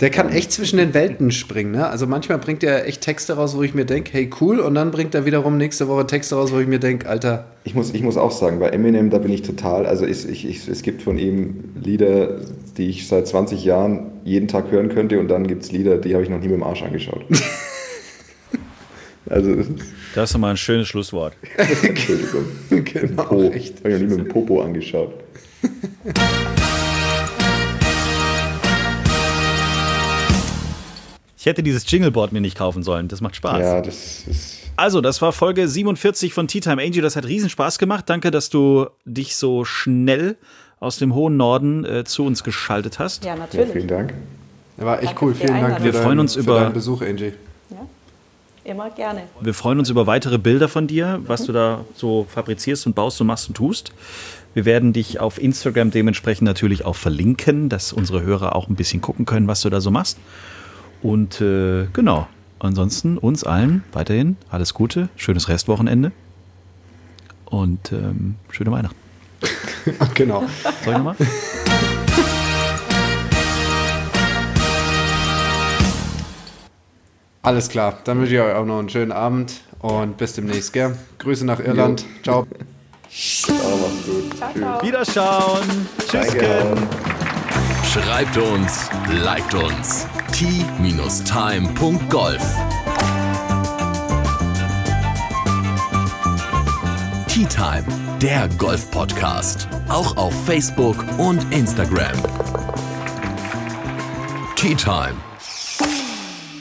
Der kann echt zwischen den Welten springen. Ne? Also manchmal bringt er echt Texte raus, wo ich mir denke, hey cool, und dann bringt er wiederum nächste Woche Texte raus, wo ich mir denke, Alter. Ich muss, ich muss auch sagen, bei Eminem, da bin ich total, also ich, ich, ich, es gibt von ihm Lieder, die ich seit 20 Jahren jeden Tag hören könnte, und dann gibt es Lieder, die habe ich noch nie mit dem Arsch angeschaut. also das ist, nochmal ein schönes Schlusswort. Entschuldigung. genau, po. echt. Habe ich noch nie mit dem Popo angeschaut. Ich hätte dieses Jingleboard mir nicht kaufen sollen. Das macht Spaß. Ja, das ist. Also, das war Folge 47 von Tea Time Angel. Das hat riesen Spaß gemacht. Danke, dass du dich so schnell aus dem hohen Norden äh, zu uns geschaltet hast. Ja, natürlich. Ja, vielen Dank. War echt Danke cool. Vielen Dank. Wir freuen uns über deinen Besuch, Angie. Ja, immer gerne. Wir freuen uns über weitere Bilder von dir, was mhm. du da so fabrizierst und baust und machst und tust. Wir werden dich auf Instagram dementsprechend natürlich auch verlinken, dass unsere Hörer auch ein bisschen gucken können, was du da so machst. Und äh, genau, ansonsten uns allen weiterhin alles Gute, schönes Restwochenende und ähm, schöne Weihnachten. genau. Soll ich nochmal? Alles klar, dann wünsche ich euch auch noch einen schönen Abend und bis demnächst, gell? Grüße nach Irland. Jo. Ciao. Ciao, macht's gut. Ciao, ciao. Wiederschauen. Tschüss. Schreibt uns, liked uns. t-time.golf Tea Time, der Golf-Podcast. Auch auf Facebook und Instagram. Tea Time.